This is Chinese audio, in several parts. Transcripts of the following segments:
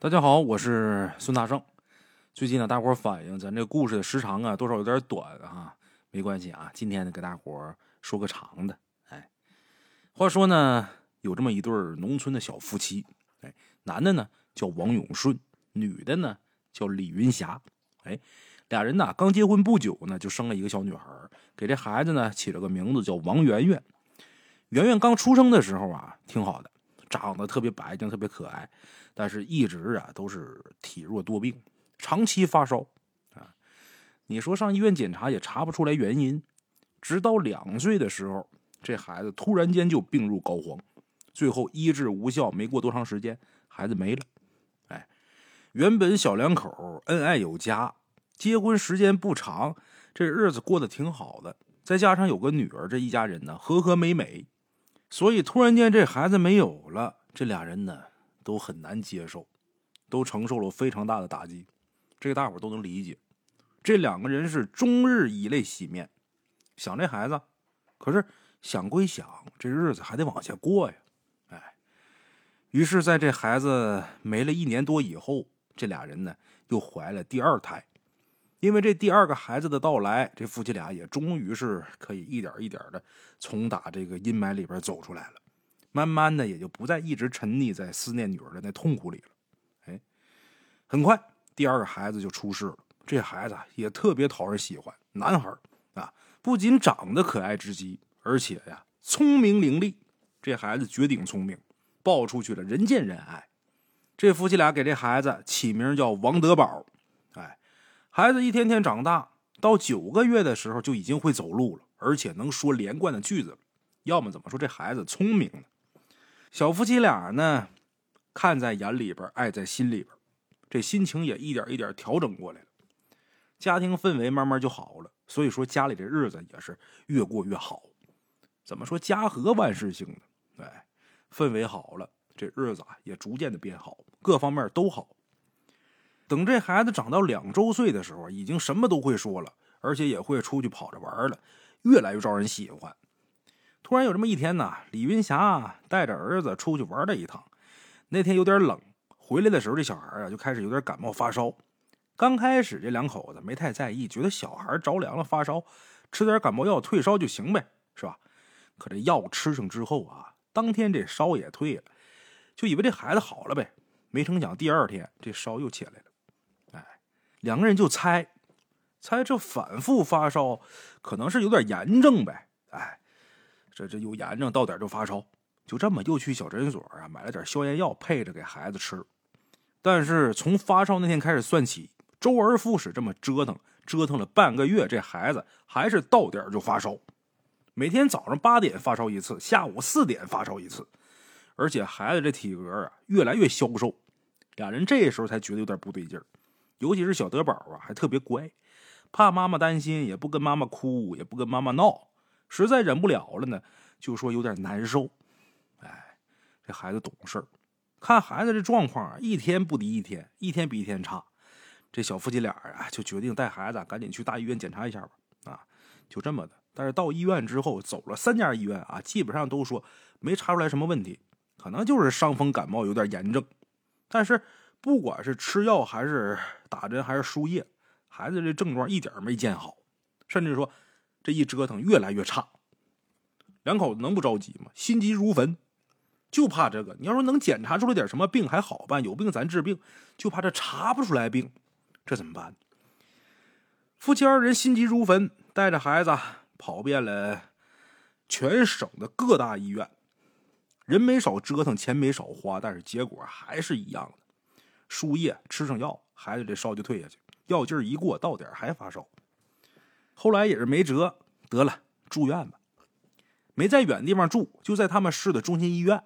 大家好，我是孙大圣。最近呢，大伙反映咱这故事的时长啊，多少有点短啊。没关系啊，今天呢，给大伙说个长的。哎，话说呢，有这么一对农村的小夫妻，哎，男的呢叫王永顺，女的呢叫李云霞。哎，俩人呢刚结婚不久呢，就生了一个小女孩，给这孩子呢起了个名字叫王圆圆。圆圆刚出生的时候啊，挺好的，长得特别白净，特别可爱。但是，一直啊都是体弱多病，长期发烧啊。你说上医院检查也查不出来原因，直到两岁的时候，这孩子突然间就病入膏肓，最后医治无效，没过多长时间，孩子没了。哎，原本小两口恩爱有加，结婚时间不长，这日子过得挺好的。再加上有个女儿，这一家人呢和和美美，所以突然间这孩子没有了，这俩人呢。都很难接受，都承受了非常大的打击，这个大伙都能理解。这两个人是终日以泪洗面，想这孩子，可是想归想，这日子还得往下过呀。哎，于是在这孩子没了一年多以后，这俩人呢又怀了第二胎。因为这第二个孩子的到来，这夫妻俩也终于是可以一点一点的从打这个阴霾里边走出来了。慢慢的，也就不再一直沉溺在思念女儿的那痛苦里了。哎，很快，第二个孩子就出世了。这孩子也特别讨人喜欢，男孩啊，不仅长得可爱之极，而且呀，聪明伶俐。这孩子绝顶聪明，抱出去了，人见人爱。这夫妻俩给这孩子起名叫王德宝。哎，孩子一天天长大，到九个月的时候就已经会走路了，而且能说连贯的句子。要么怎么说这孩子聪明呢？小夫妻俩呢，看在眼里边，爱在心里边，这心情也一点一点调整过来了，家庭氛围慢慢就好了。所以说家里这日子也是越过越好。怎么说家和万事兴呢？哎，氛围好了，这日子啊也逐渐的变好，各方面都好。等这孩子长到两周岁的时候，已经什么都会说了，而且也会出去跑着玩了，越来越招人喜欢。突然有这么一天呢，李云霞带着儿子出去玩了一趟。那天有点冷，回来的时候这小孩啊就开始有点感冒发烧。刚开始这两口子没太在意，觉得小孩着凉了发烧，吃点感冒药退烧就行呗，是吧？可这药吃上之后啊，当天这烧也退了，就以为这孩子好了呗。没成想第二天这烧又起来了。哎，两个人就猜，猜这反复发烧可能是有点炎症呗。哎。这这有炎症，到点就发烧，就这么又去小诊所啊，买了点消炎药，配着给孩子吃。但是从发烧那天开始算起，周而复始这么折腾，折腾了半个月，这孩子还是到点就发烧。每天早上八点发烧一次，下午四点发烧一次，而且孩子这体格啊越来越消瘦。俩人这时候才觉得有点不对劲儿，尤其是小德宝啊，还特别乖，怕妈妈担心，也不跟妈妈哭，也不跟妈妈闹。实在忍不了了呢，就说有点难受。哎，这孩子懂事看孩子这状况，一天不敌一天，一天比一天差。这小夫妻俩啊，就决定带孩子赶紧去大医院检查一下吧。啊，就这么的。但是到医院之后，走了三家医院啊，基本上都说没查出来什么问题，可能就是伤风感冒有点炎症。但是不管是吃药还是打针还是输液，孩子这症状一点没见好，甚至说。这一折腾越来越差，两口子能不着急吗？心急如焚，就怕这个。你要说能检查出来点什么病还好办，有病咱治病，就怕这查不出来病，这怎么办？夫妻二人心急如焚，带着孩子跑遍了全省的各大医院，人没少折腾，钱没少花，但是结果还是一样的。输液吃上药，孩子这烧就退下去，药劲儿一过，到点还发烧。后来也是没辙，得了，住院吧。没在远地方住，就在他们市的中心医院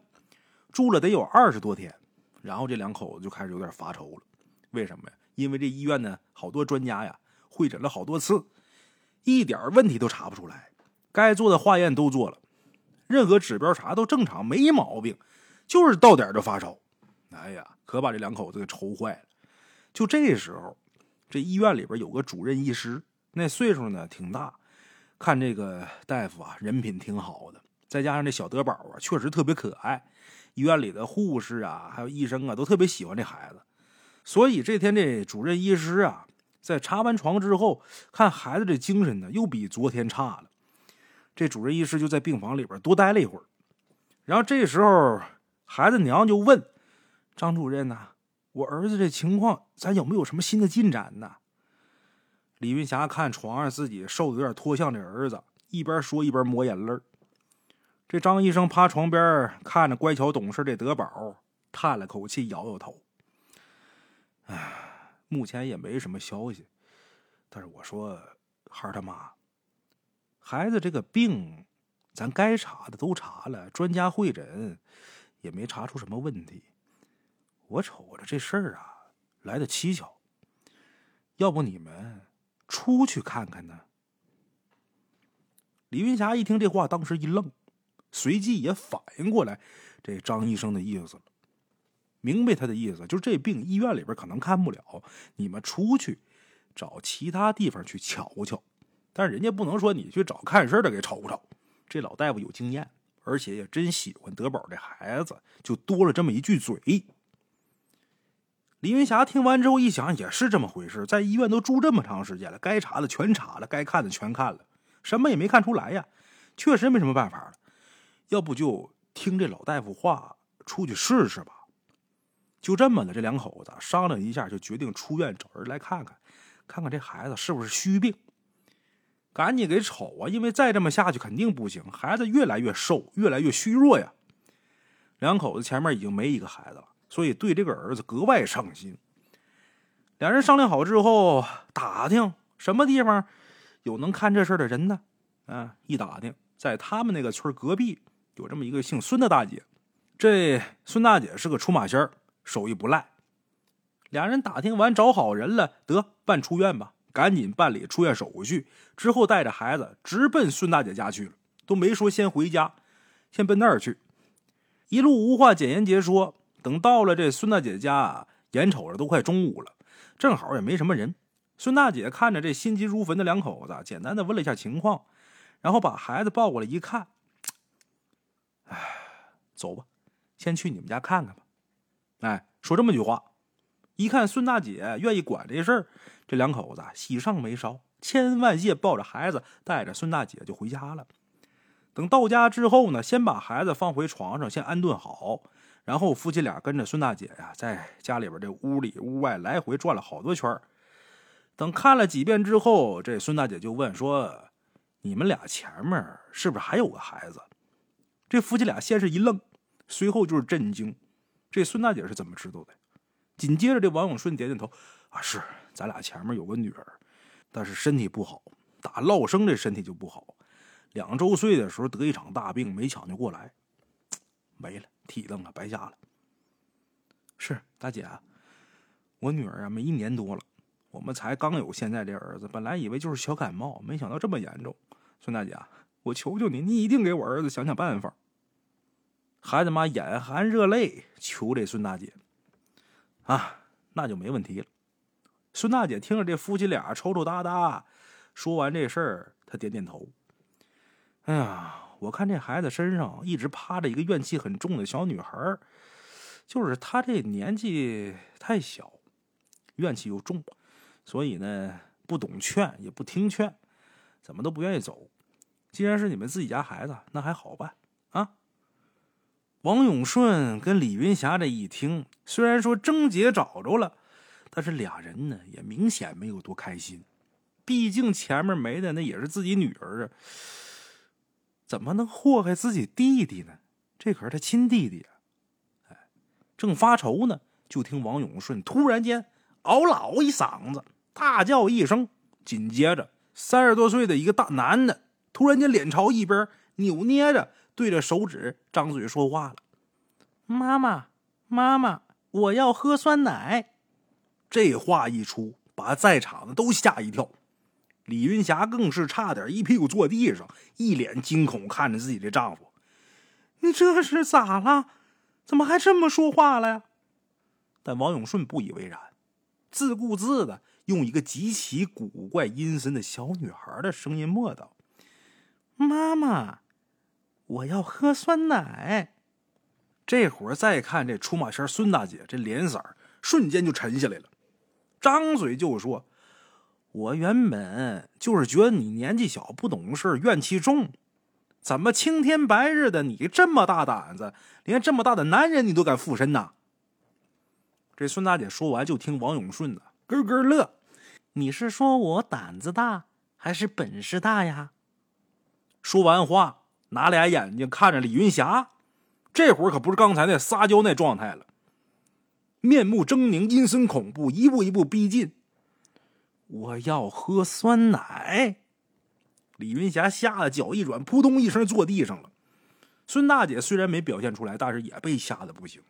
住了得有二十多天。然后这两口子就开始有点发愁了。为什么呀？因为这医院呢，好多专家呀，会诊了好多次，一点问题都查不出来。该做的化验都做了，任何指标查都正常，没毛病，就是到点就发烧。哎呀，可把这两口子给愁坏了。就这时候，这医院里边有个主任医师。那岁数呢挺大，看这个大夫啊，人品挺好的，再加上这小德宝啊，确实特别可爱。医院里的护士啊，还有医生啊，都特别喜欢这孩子。所以这天这主任医师啊，在查完床之后，看孩子这精神呢，又比昨天差了。这主任医师就在病房里边多待了一会儿，然后这时候孩子娘就问张主任呐：“我儿子这情况，咱有没有什么新的进展呢？”李云霞看床上自己瘦的有点脱相的儿子，一边说一边抹眼泪这张医生趴床边看着乖巧懂事的德宝，叹了口气，摇摇头：“唉，目前也没什么消息。但是我说，孩他妈。”孩子这个病，咱该查的都查了，专家会诊也没查出什么问题。我瞅着这事儿啊，来的蹊跷。要不你们出去看看呢？李云霞一听这话，当时一愣，随即也反应过来这张医生的意思了，明白他的意思，就是这病医院里边可能看不了，你们出去找其他地方去瞧瞧。但是人家不能说你去找看事的给瞅瞅，这老大夫有经验，而且也真喜欢德宝这孩子，就多了这么一句嘴。李云霞听完之后一想，也是这么回事，在医院都住这么长时间了，该查的全查了，该看的全看了，什么也没看出来呀，确实没什么办法了。要不就听这老大夫话，出去试试吧。就这么的，这两口子商量一下，就决定出院找人来看看，看看这孩子是不是虚病。赶紧给瞅啊！因为再这么下去肯定不行，孩子越来越瘦，越来越虚弱呀。两口子前面已经没一个孩子了，所以对这个儿子格外上心。两人商量好之后，打听什么地方有能看这事的人呢？啊，一打听，在他们那个村隔壁有这么一个姓孙的大姐。这孙大姐是个出马仙手艺不赖。俩人打听完，找好人了，得办出院吧。赶紧办理出院手续，之后带着孩子直奔孙大姐家去了，都没说先回家，先奔那儿去。一路无话，简言结说。等到了这孙大姐家，眼瞅着都快中午了，正好也没什么人。孙大姐看着这心急如焚的两口子，简单的问了一下情况，然后把孩子抱过来一看，哎，走吧，先去你们家看看吧。哎，说这么句话。一看孙大姐愿意管这事儿。这两口子喜上眉梢，千恩万谢，抱着孩子，带着孙大姐就回家了。等到家之后呢，先把孩子放回床上，先安顿好，然后夫妻俩跟着孙大姐呀，在家里边这屋里屋外来回转了好多圈等看了几遍之后，这孙大姐就问说：“你们俩前面是不是还有个孩子？”这夫妻俩先是一愣，随后就是震惊。这孙大姐是怎么知道的？紧接着，这王永顺点点头：“啊，是。”咱俩前面有个女儿，但是身体不好，打落生这身体就不好。两周岁的时候得一场大病，没抢救过来，没了，体愣了，白瞎了。是大姐，我女儿啊，没一年多了，我们才刚有现在这儿子，本来以为就是小感冒，没想到这么严重。孙大姐，我求求你，你一定给我儿子想想办法。孩子妈眼含热泪求这孙大姐，啊，那就没问题了。孙大姐听着这夫妻俩抽抽搭搭，说完这事儿，她点点头。哎呀，我看这孩子身上一直趴着一个怨气很重的小女孩，就是她这年纪太小，怨气又重，所以呢不懂劝，也不听劝，怎么都不愿意走。既然是你们自己家孩子，那还好办啊。王永顺跟李云霞这一听，虽然说症结找着了。但是俩人呢，也明显没有多开心。毕竟前面没的那也是自己女儿啊，怎么能祸害自己弟弟呢？这可是他亲弟弟啊！哎，正发愁呢，就听王永顺突然间嗷老一嗓子，大叫一声，紧接着三十多岁的一个大男的突然间脸朝一边扭捏着，对着手指张嘴说话了：“妈妈，妈妈，我要喝酸奶。”这话一出，把在场的都吓一跳。李云霞更是差点一屁股坐地上，一脸惊恐看着自己的丈夫：“你这是咋了？怎么还这么说话了呀？”但王永顺不以为然，自顾自的用一个极其古怪阴森的小女孩的声音默道：“妈妈，我要喝酸奶。”这会儿再看这出马仙孙大姐，这脸色瞬间就沉下来了，张嘴就说：“我原本就是觉得你年纪小不懂事，怨气重，怎么青天白日的你这么大胆子，连这么大的男人你都敢附身呐？”这孙大姐说完，就听王永顺的咯咯乐：“你是说我胆子大，还是本事大呀？”说完话，拿俩眼睛看着李云霞，这会儿可不是刚才那撒娇那状态了，面目狰狞，阴森恐怖，一步一步逼近。我要喝酸奶！李云霞吓得脚一软，扑通一声坐地上了。孙大姐虽然没表现出来，但是也被吓得不行。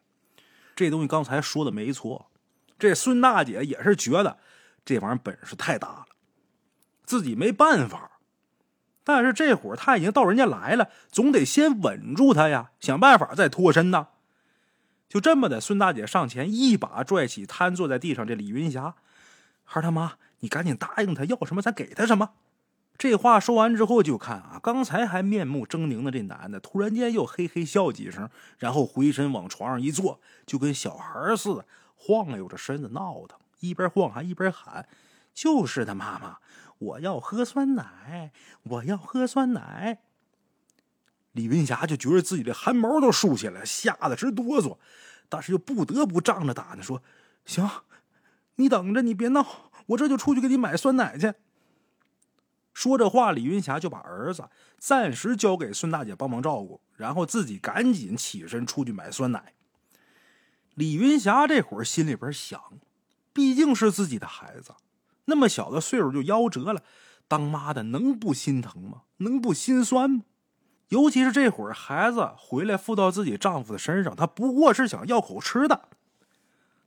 这东西刚才说的没错，这孙大姐也是觉得这玩意儿本事太大了，自己没办法。但是这会儿他已经到人家来了，总得先稳住他呀，想办法再脱身呐。就这么的，孙大姐上前一把拽起瘫坐在地上这李云霞，孩他妈，你赶紧答应他要什么，咱给他什么。这话说完之后，就看啊，刚才还面目狰狞的这男的，突然间又嘿嘿笑几声，然后回身往床上一坐，就跟小孩似的晃悠着身子闹腾，一边晃还一边喊：“就是他，妈妈。”我要喝酸奶，我要喝酸奶。李云霞就觉得自己的汗毛都竖起来，吓得直哆嗦，但是又不得不仗着胆子说：“行，你等着，你别闹，我这就出去给你买酸奶去。”说这话，李云霞就把儿子暂时交给孙大姐帮忙照顾，然后自己赶紧起身出去买酸奶。李云霞这会儿心里边想，毕竟是自己的孩子。那么小的岁数就夭折了，当妈的能不心疼吗？能不心酸吗？尤其是这会儿孩子回来附到自己丈夫的身上，她不过是想要口吃的。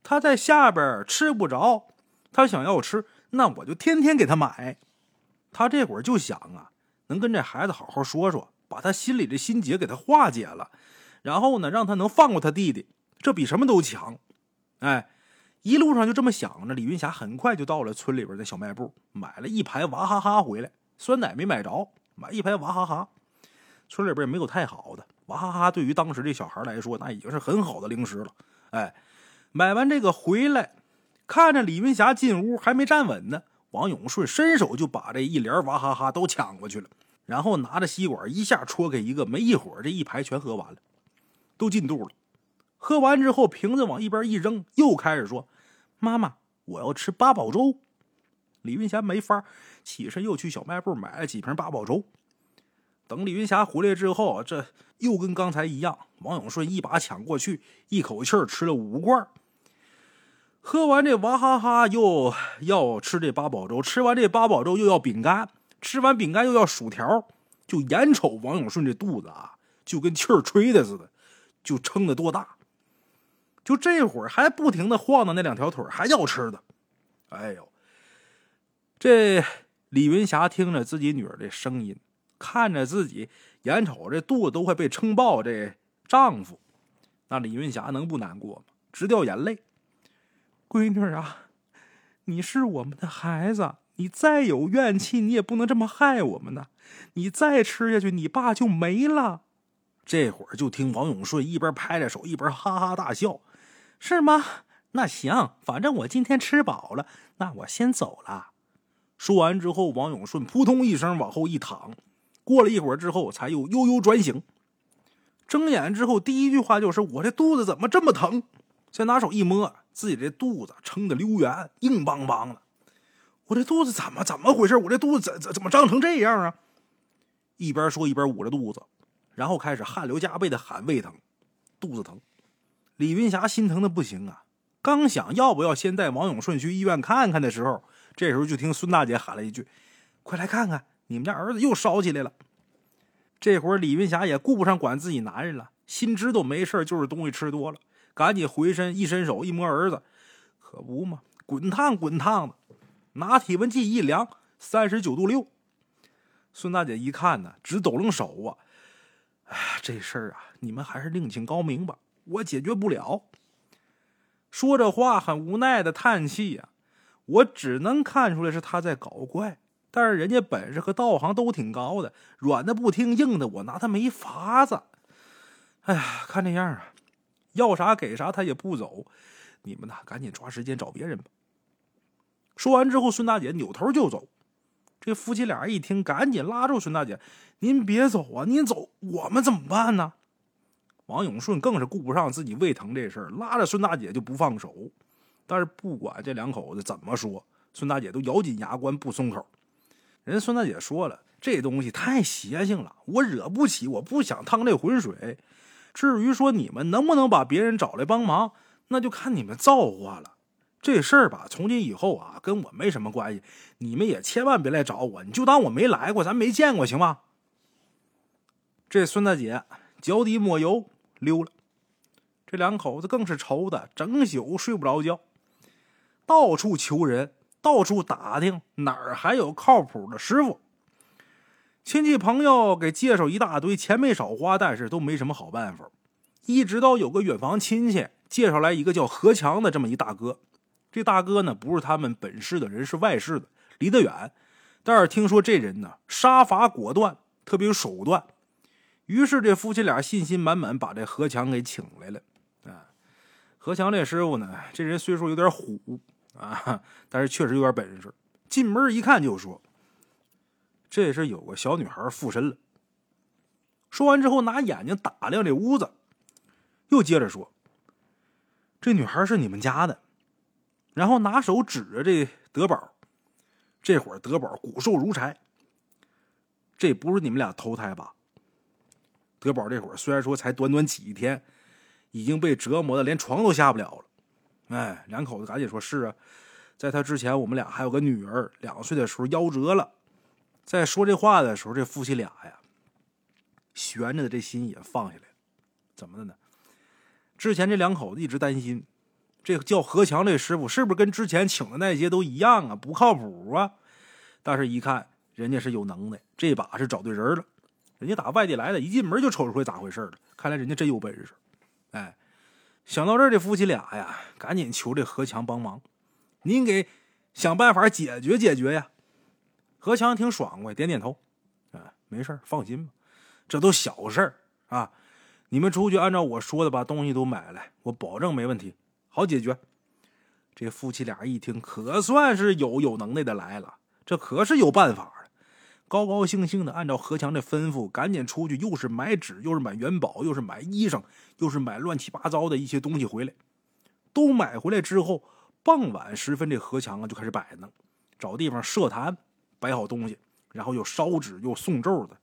她在下边吃不着，他想要吃，那我就天天给他买。他这会儿就想啊，能跟这孩子好好说说，把他心里的心结给他化解了，然后呢，让他能放过他弟弟，这比什么都强。哎。一路上就这么想着，李云霞很快就到了村里边的小卖部，买了一排娃哈哈回来。酸奶没买着，买一排娃哈哈。村里边也没有太好的娃哈哈，对于当时这小孩来说，那已经是很好的零食了。哎，买完这个回来，看着李云霞进屋还没站稳呢，王永顺伸手就把这一帘娃哈哈都抢过去了，然后拿着吸管一下戳开一个，没一会儿这一排全喝完了，都进肚了。喝完之后，瓶子往一边一扔，又开始说。妈妈，我要吃八宝粥。李云霞没法，起身又去小卖部买了几瓶八宝粥。等李云霞回来之后，这又跟刚才一样，王永顺一把抢过去，一口气吃了五罐。喝完这娃哈哈，又要吃这八宝粥；吃完这八宝粥，又要饼干；吃完饼干，又要薯条。就眼瞅王永顺这肚子啊，就跟气儿吹的似的，就撑得多大。就这会儿还不停的晃荡那两条腿，还要吃的。哎呦，这李云霞听着自己女儿的声音，看着自己眼瞅这肚子都快被撑爆，这丈夫，那李云霞能不难过吗？直掉眼泪。闺女啊，你是我们的孩子，你再有怨气，你也不能这么害我们呢。你再吃下去，你爸就没了。这会儿就听王永顺一边拍着手，一边哈哈大笑。是吗？那行，反正我今天吃饱了，那我先走了。说完之后，王永顺扑通一声往后一躺，过了一会儿之后，才又悠悠转醒。睁眼之后，第一句话就是：“我这肚子怎么这么疼？”再拿手一摸，自己这肚子撑得溜圆，硬邦邦的。我这肚子怎么怎么回事？我这肚子怎怎怎么胀成这样啊？一边说一边捂着肚子，然后开始汗流浃背的喊胃疼、肚子疼。李云霞心疼的不行啊！刚想要不要先带王永顺去医院看看的时候，这时候就听孙大姐喊了一句：“快来看看，你们家儿子又烧起来了。”这会儿李云霞也顾不上管自己男人了，心知道没事就是东西吃多了，赶紧回身一伸手一摸儿子，可不嘛，滚烫滚烫的，拿体温计一量，三十九度六。孙大姐一看呢，直抖楞手啊！哎，这事儿啊，你们还是另请高明吧。我解决不了。说这话很无奈的叹气呀，我只能看出来是他在搞怪，但是人家本事和道行都挺高的，软的不听硬的，我拿他没法子。哎呀，看这样啊，要啥给啥，他也不走。你们呐，赶紧抓时间找别人吧。说完之后，孙大姐扭头就走。这夫妻俩一听，赶紧拉住孙大姐：“您别走啊！您走，我们怎么办呢？”王永顺更是顾不上自己胃疼这事儿，拉着孙大姐就不放手。但是不管这两口子怎么说，孙大姐都咬紧牙关不松口。人孙大姐说了，这东西太邪性了，我惹不起，我不想趟这浑水。至于说你们能不能把别人找来帮忙，那就看你们造化了。这事儿吧，从今以后啊，跟我没什么关系。你们也千万别来找我，你就当我没来过，咱没见过，行吗？这孙大姐脚底抹油溜了，这两口子更是愁的整宿睡不着觉，到处求人，到处打听哪儿还有靠谱的师傅。亲戚朋友给介绍一大堆，钱没少花，但是都没什么好办法。一直到有个远房亲戚介绍来一个叫何强的这么一大哥。这大哥呢，不是他们本市的人，是外市的，离得远。但是听说这人呢，杀伐果断，特别有手段。于是这夫妻俩信心满满，把这何强给请来了。啊，何强这师傅呢，这人虽说有点虎啊，但是确实有点本事。进门一看就说：“这是有个小女孩附身了。”说完之后，拿眼睛打量这屋子，又接着说：“这女孩是你们家的。”然后拿手指着这德宝，这会儿德宝骨瘦如柴。这不是你们俩投胎吧？德宝这会儿虽然说才短短几天，已经被折磨的连床都下不了了。哎，两口子赶紧说：“是啊，在他之前，我们俩还有个女儿，两岁的时候夭折了。”在说这话的时候，这夫妻俩呀，悬着的这心也放下来。怎么的呢？之前这两口子一直担心。这叫何强，这师傅是不是跟之前请的那些都一样啊？不靠谱啊！但是，一看人家是有能耐，这把是找对人了。人家打外地来的，一进门就瞅出来咋回事了。看来人家真有本事。哎，想到这儿，这夫妻俩呀，赶紧求这何强帮忙，您给想办法解决解决呀！何强挺爽快，点点头，啊，没事放心吧，这都小事儿啊。你们出去按照我说的把东西都买来，我保证没问题。好解决，这夫妻俩一听，可算是有有能耐的来了，这可是有办法的。高高兴兴的按照何强的吩咐，赶紧出去，又是买纸，又是买元宝，又是买衣裳，又是买乱七八糟的一些东西回来。都买回来之后，傍晚时分，这何强啊就开始摆弄，找地方设坛，摆好东西，然后又烧纸又送咒的，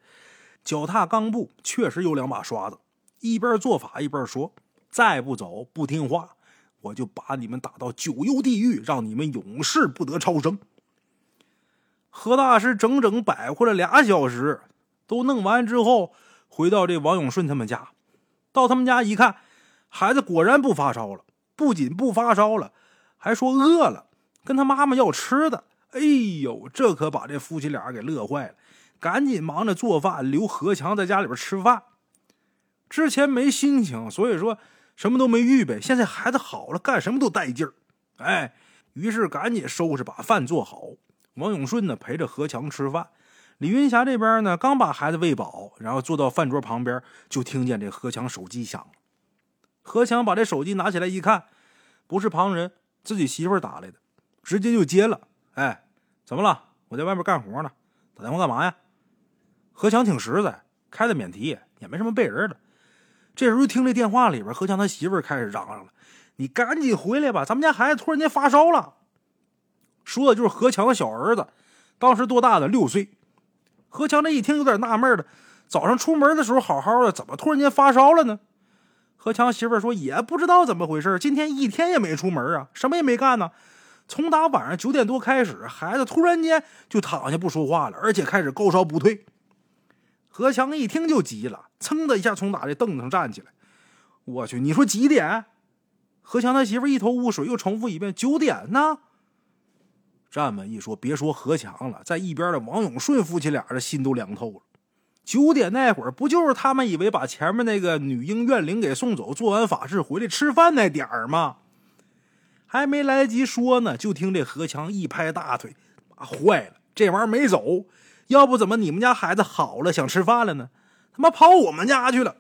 脚踏钢步，确实有两把刷子，一边做法一边说：“再不走，不听话。”我就把你们打到九幽地狱，让你们永世不得超生。何大师整整摆活了俩小时，都弄完之后，回到这王永顺他们家，到他们家一看，孩子果然不发烧了，不仅不发烧了，还说饿了，跟他妈妈要吃的。哎呦，这可把这夫妻俩给乐坏了，赶紧忙着做饭，留何强在家里边吃饭。之前没心情，所以说。什么都没预备，现在孩子好了，干什么都带劲儿。哎，于是赶紧收拾，把饭做好。王永顺呢陪着何强吃饭，李云霞这边呢刚把孩子喂饱，然后坐到饭桌旁边，就听见这何强手机响了。何强把这手机拿起来一看，不是旁人，自己媳妇打来的，直接就接了。哎，怎么了？我在外面干活呢，打电话干嘛呀？何强挺实在，开的免提，也没什么背人的。这时候听这电话里边，何强他媳妇开始嚷嚷了：“你赶紧回来吧，咱们家孩子突然间发烧了。”说的就是何强的小儿子，当时多大的？六岁。何强这一听有点纳闷了：早上出门的时候好好的，怎么突然间发烧了呢？何强媳妇说：“也不知道怎么回事，今天一天也没出门啊，什么也没干呢。从打晚上九点多开始，孩子突然间就躺下不说话了，而且开始高烧不退。”何强一听就急了，噌的一下从打这凳子上站起来。我去，你说几点？何强他媳妇一头雾水，又重复一遍：“九点呢。”这么一说，别说何强了，在一边的王永顺夫妻俩的心都凉透了。九点那会儿，不就是他们以为把前面那个女婴怨灵给送走，做完法事回来吃饭那点儿吗？还没来得及说呢，就听这何强一拍大腿：“坏了，这玩意儿没走。”要不怎么你们家孩子好了想吃饭了呢？他妈跑我们家去了！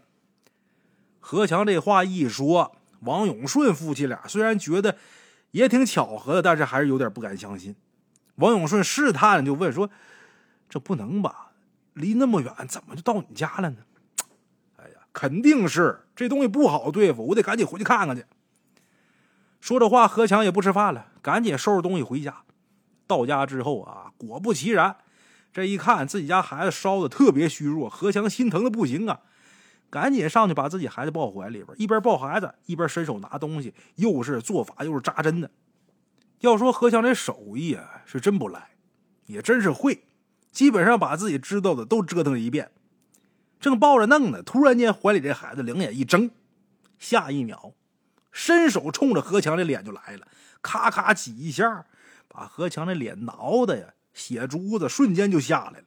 何强这话一说，王永顺夫妻俩虽然觉得也挺巧合的，但是还是有点不敢相信。王永顺试探就问说：“这不能吧？离那么远，怎么就到你家了呢？”哎呀，肯定是这东西不好对付，我得赶紧回去看看去。说着话，何强也不吃饭了，赶紧收拾东西回家。到家之后啊，果不其然，这一看自己家孩子烧的特别虚弱，何强心疼的不行啊，赶紧上去把自己孩子抱怀里边，一边抱孩子，一边伸手拿东西，又是做法又是扎针的。要说何强这手艺啊，是真不赖，也真是会，基本上把自己知道的都折腾了一遍。正抱着弄呢，突然间怀里这孩子两眼一睁，下一秒，伸手冲着何强的脸就来了，咔咔几下，把何强的脸挠的呀，血珠子瞬间就下来了。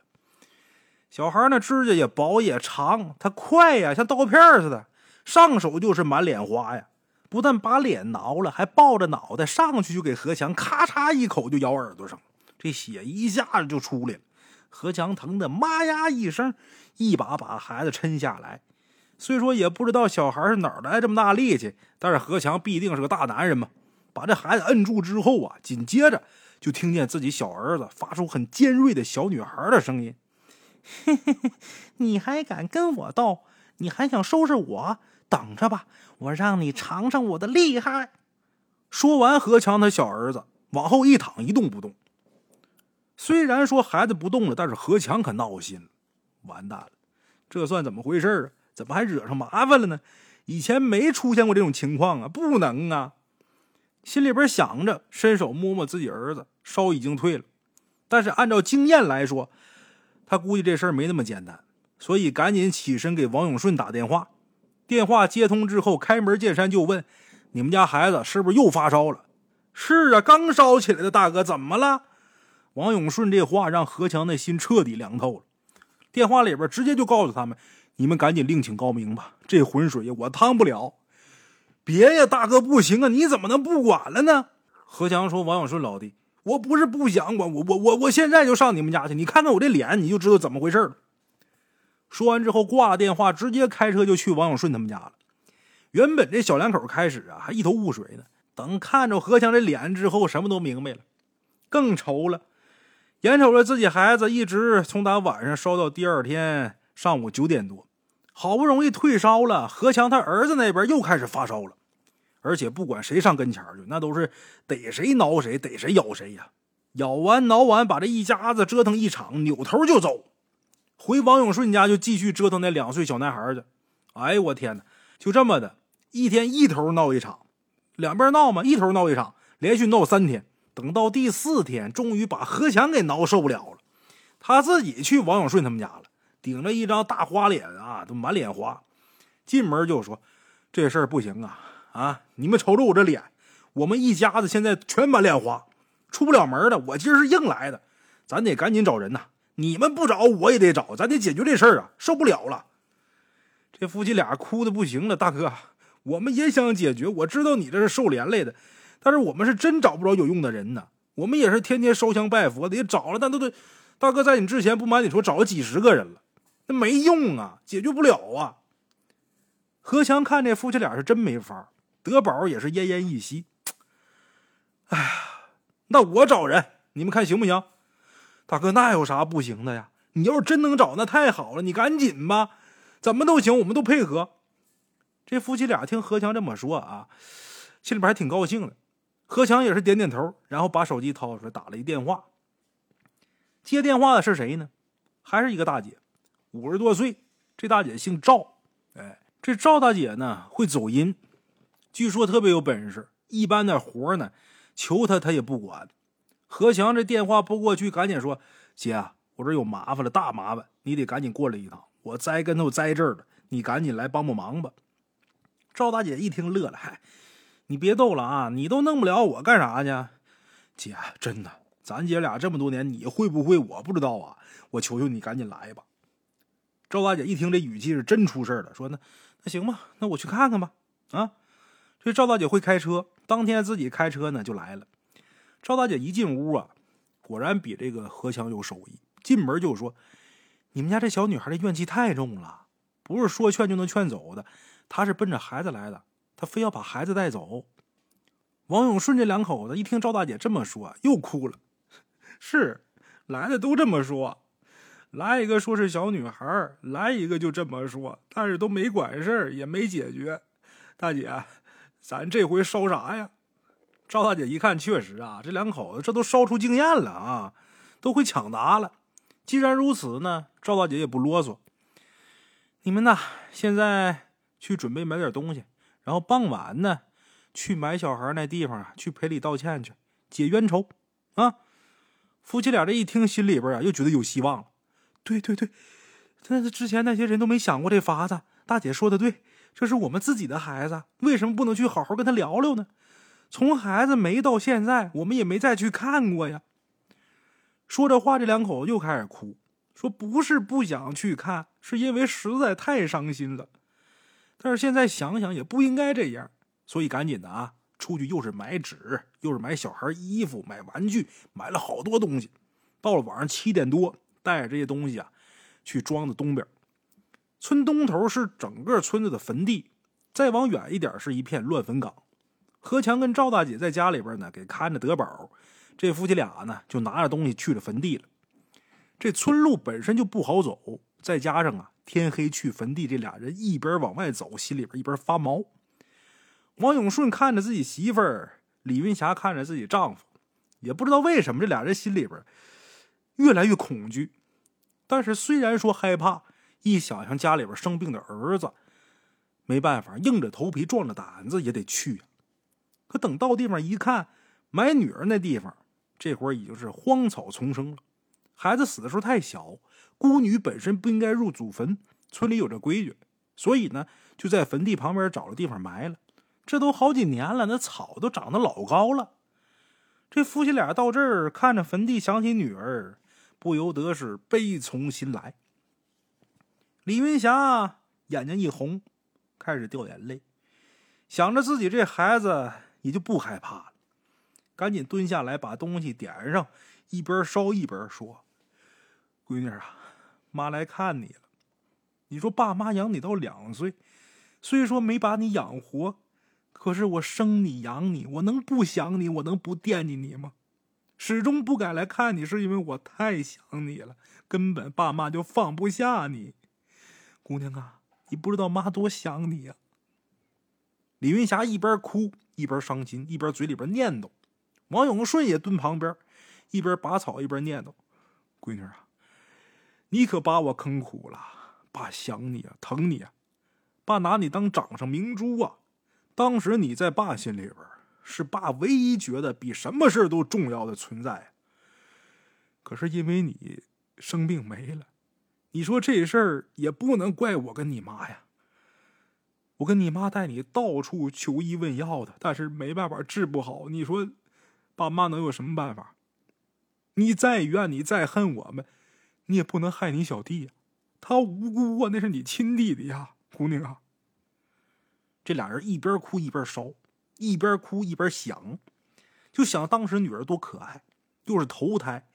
小孩那指甲也薄也长，他快呀，像刀片似的，上手就是满脸花呀。不但把脸挠了，还抱着脑袋上去就给何强咔嚓一口就咬耳朵上，这血一下子就出来了。何强疼的妈呀一声，一把把孩子抻下来。虽说也不知道小孩是哪来这么大力气，但是何强必定是个大男人嘛。把这孩子摁住之后啊，紧接着就听见自己小儿子发出很尖锐的小女孩的声音：“嘿嘿嘿，你还敢跟我斗？你还想收拾我？等着吧！”我让你尝尝我的厉害！说完，何强他小儿子往后一躺，一动不动。虽然说孩子不动了，但是何强可闹心了。完蛋了，这算怎么回事啊？怎么还惹上麻烦了呢？以前没出现过这种情况啊！不能啊！心里边想着，伸手摸摸自己儿子，烧已经退了。但是按照经验来说，他估计这事儿没那么简单，所以赶紧起身给王永顺打电话。电话接通之后，开门见山就问：“你们家孩子是不是又发烧了？”“是啊，刚烧起来的，大哥，怎么了？”王永顺这话让何强的心彻底凉透了。电话里边直接就告诉他们：“你们赶紧另请高明吧，这浑水，我趟不了。”“别呀，大哥，不行啊，你怎么能不管了呢？”何强说：“王永顺老弟，我不是不想管，我我我我现在就上你们家去，你看看我这脸，你就知道怎么回事了。”说完之后挂了电话，直接开车就去王永顺他们家了。原本这小两口开始啊还一头雾水呢，等看着何强这脸之后，什么都明白了，更愁了。眼瞅着自己孩子一直从打晚上烧到第二天上午九点多，好不容易退烧了，何强他儿子那边又开始发烧了，而且不管谁上跟前去，那都是逮谁挠谁，逮谁咬谁呀，咬完挠完，把这一家子折腾一场，扭头就走。回王永顺家就继续折腾那两岁小男孩去。哎呦我天哪！就这么的一天一头闹一场，两边闹嘛，一头闹一场，连续闹三天。等到第四天，终于把何强给挠受不了了，他自己去王永顺他们家了，顶着一张大花脸啊，都满脸花。进门就说：“这事儿不行啊啊！你们瞅瞅我这脸，我们一家子现在全满脸花，出不了门了。我今儿是硬来的，咱得赶紧找人呐。”你们不找我也得找，咱得解决这事儿啊！受不了了，这夫妻俩哭的不行了。大哥，我们也想解决，我知道你这是受连累的，但是我们是真找不着有用的人呢。我们也是天天烧香拜佛的，也找了，但都得大哥在你之前不瞒你说，找了几十个人了，那没用啊，解决不了啊。何强看这夫妻俩是真没法，德宝也是奄奄一息。哎呀，那我找人，你们看行不行？大哥，那有啥不行的呀？你要是真能找，那太好了，你赶紧吧，怎么都行，我们都配合。这夫妻俩听何强这么说啊，心里边还挺高兴的。何强也是点点头，然后把手机掏出来打了一电话。接电话的是谁呢？还是一个大姐，五十多岁。这大姐姓赵，哎，这赵大姐呢会走音，据说特别有本事。一般的活呢，求她她也不管。何强这电话拨过去，赶紧说：“姐，我这有麻烦了，大麻烦，你得赶紧过来一趟。我栽跟头栽这儿了，你赶紧来帮帮忙吧。”赵大姐一听乐了：“嗨，你别逗了啊！你都弄不了，我干啥去？姐，真的，咱姐俩这么多年，你会不会我不知道啊？我求求你赶紧来吧。”赵大姐一听这语气是真出事了，说：“那那行吧，那我去看看吧。”啊，这赵大姐会开车，当天自己开车呢就来了。赵大姐一进屋啊，果然比这个何强有手艺。进门就说：“你们家这小女孩的怨气太重了，不是说劝就能劝走的。她是奔着孩子来的，她非要把孩子带走。王永顺这两口子一听赵大姐这么说，又哭了。是，来的都这么说，来一个说是小女孩，来一个就这么说，但是都没管事儿，也没解决。大姐，咱这回烧啥呀？赵大姐一看，确实啊，这两口子这都烧出经验了啊，都会抢答了。既然如此呢，赵大姐也不啰嗦，你们呐，现在去准备买点东西，然后傍晚呢。去买小孩那地方啊，去赔礼道歉去，解冤仇，啊！夫妻俩这一听，心里边啊又觉得有希望了。对对对，但是之前那些人都没想过这法子。大姐说的对，这是我们自己的孩子，为什么不能去好好跟他聊聊呢？从孩子没到现在，我们也没再去看过呀。说这话，这两口子又开始哭，说不是不想去看，是因为实在太伤心了。但是现在想想，也不应该这样。所以赶紧的啊，出去又是买纸，又是买小孩衣服、买玩具，买了好多东西。到了晚上七点多，带着这些东西啊，去庄子东边。村东头是整个村子的坟地，再往远一点是一片乱坟岗。何强跟赵大姐在家里边呢，给看着德宝。这夫妻俩呢，就拿着东西去了坟地了。这村路本身就不好走，再加上啊，天黑去坟地，这俩人一边往外走，心里边一边发毛。王永顺看着自己媳妇儿，李云霞看着自己丈夫，也不知道为什么，这俩人心里边越来越恐惧。但是虽然说害怕，一想想家里边生病的儿子，没办法，硬着头皮、壮着胆子也得去。可等到地方一看，埋女儿那地方，这会儿已经是荒草丛生了。孩子死的时候太小，孤女本身不应该入祖坟，村里有这规矩，所以呢，就在坟地旁边找了地方埋了。这都好几年了，那草都长得老高了。这夫妻俩到这儿看着坟地，想起女儿，不由得是悲从心来。李云霞眼睛一红，开始掉眼泪，想着自己这孩子也就不害怕了，赶紧蹲下来把东西点上，一边烧一边说：“闺女啊，妈来看你了。你说爸妈养你到两岁，虽说没把你养活。”可是我生你养你，我能不想你？我能不惦记你吗？始终不敢来看你，是因为我太想你了，根本爸妈就放不下你。姑娘啊，你不知道妈多想你呀。李云霞一边哭一边伤心，一边嘴里边念叨。王永顺也蹲旁边，一边拔草一边念叨：“闺女啊，你可把我坑苦了，爸想你啊，疼你啊，爸拿你当掌上明珠啊。”当时你在爸心里边是爸唯一觉得比什么事都重要的存在。可是因为你生病没了，你说这事儿也不能怪我跟你妈呀。我跟你妈带你到处求医问药的，但是没办法治不好。你说爸妈能有什么办法？你再怨你再恨我们，你也不能害你小弟呀。他无辜啊，那是你亲弟弟呀，姑娘啊。这俩人一边哭一边烧，一边哭一边想，就想当时女儿多可爱，又是头胎，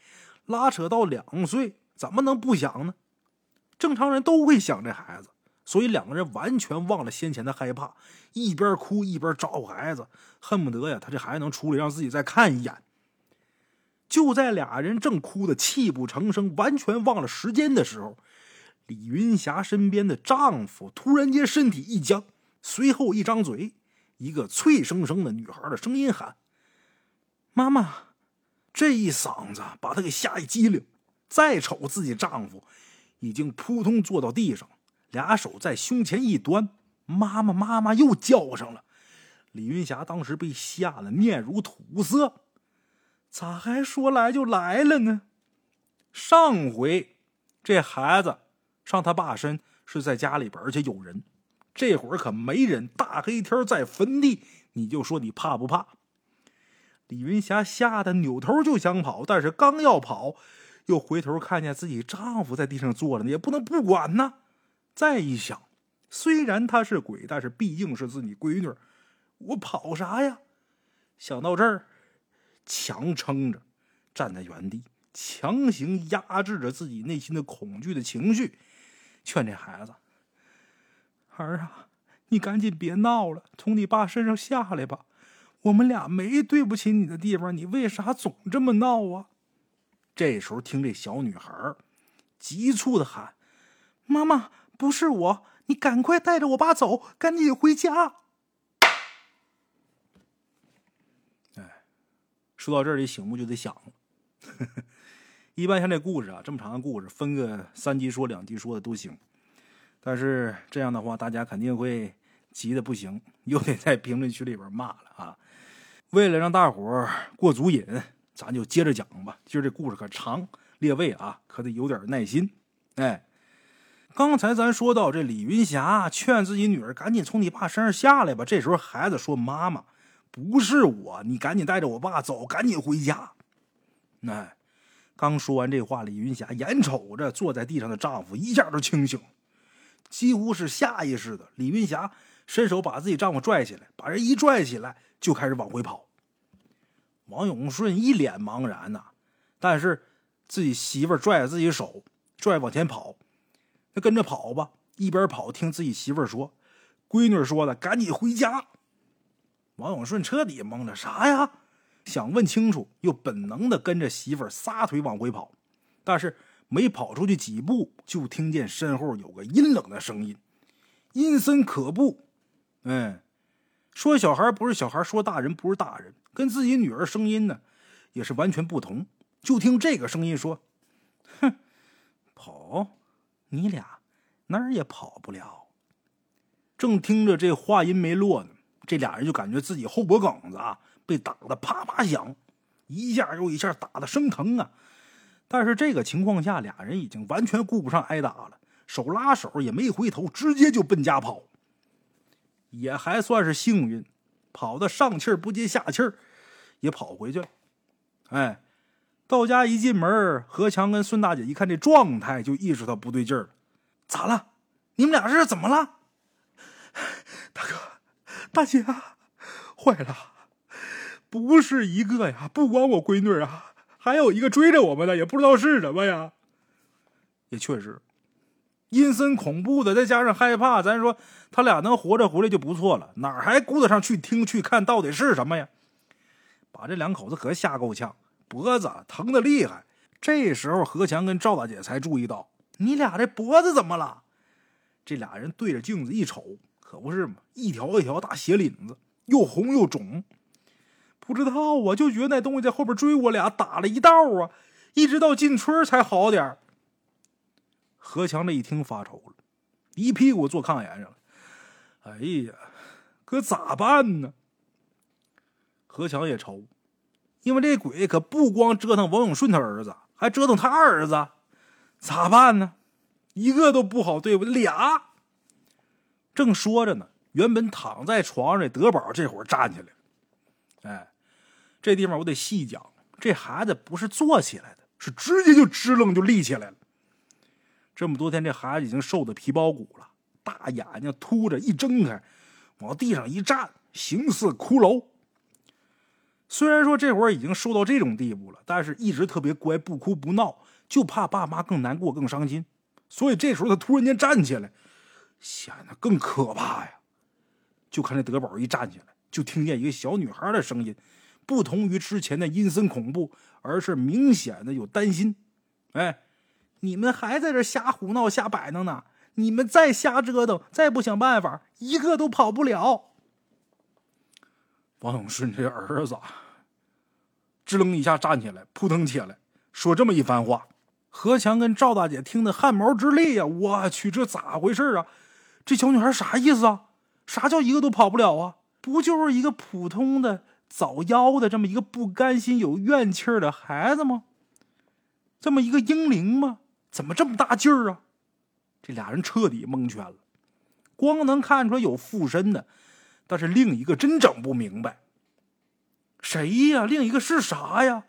拉扯到两岁，怎么能不想呢？正常人都会想这孩子，所以两个人完全忘了先前的害怕，一边哭一边照顾孩子，恨不得呀，他这孩子能出来让自己再看一眼。就在俩人正哭得泣不成声，完全忘了时间的时候，李云霞身边的丈夫突然间身体一僵。随后一张嘴，一个脆生生的女孩的声音喊：“妈妈！”这一嗓子把她给吓一激灵。再瞅自己丈夫，已经扑通坐到地上，俩手在胸前一端，“妈妈，妈妈！”又叫上了。李云霞当时被吓得面如土色，咋还说来就来了呢？上回这孩子上他爸身是在家里边，而且有人。这会儿可没人，大黑天在坟地，你就说你怕不怕？李云霞吓得扭头就想跑，但是刚要跑，又回头看见自己丈夫在地上坐着呢，也不能不管呢。再一想，虽然他是鬼，但是毕竟是自己闺女，我跑啥呀？想到这儿，强撑着站在原地，强行压制着自己内心的恐惧的情绪，劝这孩子。儿啊，你赶紧别闹了，从你爸身上下来吧。我们俩没对不起你的地方，你为啥总这么闹啊？”这时候，听这小女孩急促的喊：“妈妈，不是我，你赶快带着我爸走，赶紧回家。”哎，说到这里，醒目就得想了。一般像这故事啊，这么长的故事，分个三集说、两集说的都行。但是这样的话，大家肯定会急得不行，又得在评论区里边骂了啊！为了让大伙过足瘾，咱就接着讲吧。今儿这故事可长，列位啊，可得有点耐心。哎，刚才咱说到这，李云霞劝自己女儿赶紧从你爸身上下来吧。这时候孩子说：“妈妈，不是我，你赶紧带着我爸走，赶紧回家。”哎，刚说完这话，李云霞眼瞅着坐在地上的丈夫一下就清醒。几乎是下意识的，李云霞伸手把自己丈夫拽起来，把人一拽起来就开始往回跑。王永顺一脸茫然呐，但是自己媳妇拽着自己手拽往前跑，那跟着跑吧，一边跑听自己媳妇说：“闺女说的，赶紧回家。”王永顺彻底懵了，啥呀？想问清楚，又本能的跟着媳妇撒腿往回跑，但是。没跑出去几步，就听见身后有个阴冷的声音，阴森可怖。嗯，说小孩不是小孩，说大人不是大人，跟自己女儿声音呢，也是完全不同。就听这个声音说：“哼，跑，你俩哪儿也跑不了。”正听着这话音没落呢，这俩人就感觉自己后脖梗子啊被打的啪啪响，一下又一下打的生疼啊。但是这个情况下，俩人已经完全顾不上挨打了，手拉手也没回头，直接就奔家跑。也还算是幸运，跑的上气不接下气儿，也跑回去了。哎，到家一进门，何强跟孙大姐一看这状态，就意识到不对劲儿了。咋了？你们俩这是怎么了？大哥，大姐，坏了！不是一个呀，不光我闺女啊。还有一个追着我们的，也不知道是什么呀。也确实，阴森恐怖的，再加上害怕，咱说他俩能活着回来就不错了，哪还顾得上去听去看到底是什么呀？把这两口子可吓够呛，脖子疼的厉害。这时候何强跟赵大姐才注意到，你俩这脖子怎么了？这俩人对着镜子一瞅，可不是嘛，一条一条大血领子，又红又肿。不知道啊，就觉得那东西在后边追我俩，打了一道啊，一直到进村才好点何强这一听发愁了，一屁股坐炕沿上了。哎呀，可咋办呢？何强也愁，因为这鬼可不光折腾王永顺他儿子，还折腾他二儿子，咋办呢？一个都不好对付，俩。正说着呢，原本躺在床上的德宝这会儿站起来，哎。这地方我得细讲，这孩子不是坐起来的，是直接就支棱就立起来了。这么多天，这孩子已经瘦的皮包骨了，大眼睛凸着，一睁开，往地上一站，形似骷髅。虽然说这会儿已经瘦到这种地步了，但是一直特别乖，不哭不闹，就怕爸妈更难过、更伤心。所以这时候他突然间站起来，显得更可怕呀。就看这德宝一站起来，就听见一个小女孩的声音。不同于之前的阴森恐怖，而是明显的有担心。哎，你们还在这瞎胡闹、瞎摆弄呢？你们再瞎折腾，再不想办法，一个都跑不了。王永顺这儿子支棱一下站起来，扑腾起来，说这么一番话。何强跟赵大姐听得汗毛直立呀！我去，这咋回事啊？这小女孩啥意思啊？啥叫一个都跑不了啊？不就是一个普通的？早夭的这么一个不甘心、有怨气的孩子吗？这么一个婴灵吗？怎么这么大劲儿啊？这俩人彻底蒙圈了，光能看出来有附身的，但是另一个真整不明白。谁呀？另一个是啥呀？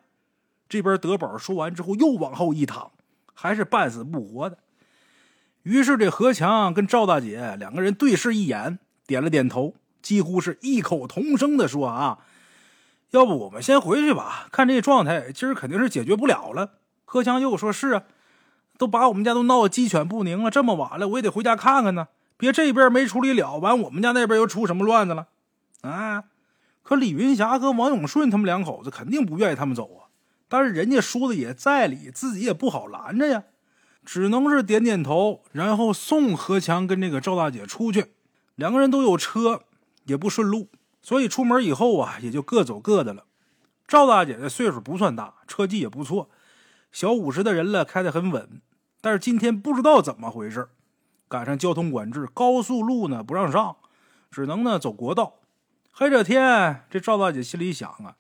这边德宝说完之后，又往后一躺，还是半死不活的。于是这何强跟赵大姐两个人对视一眼，点了点头，几乎是异口同声的说：“啊。”要不我们先回去吧，看这状态，今儿肯定是解决不了了。何强又说：“是啊，都把我们家都闹得鸡犬不宁了，这么晚了，我也得回家看看呢。别这边没处理了，完我们家那边又出什么乱子了？啊！可李云霞和王永顺他们两口子肯定不愿意他们走啊。但是人家说的也在理，自己也不好拦着呀，只能是点点头，然后送何强跟这个赵大姐出去。两个人都有车，也不顺路，所以出门以后啊，也就各走各的了。赵大姐的岁数不算大，车技也不错，小五十的人了，开得很稳。但是今天不知道怎么回事，赶上交通管制，高速路呢不让上，只能呢走国道。黑着天，这赵大姐心里想啊，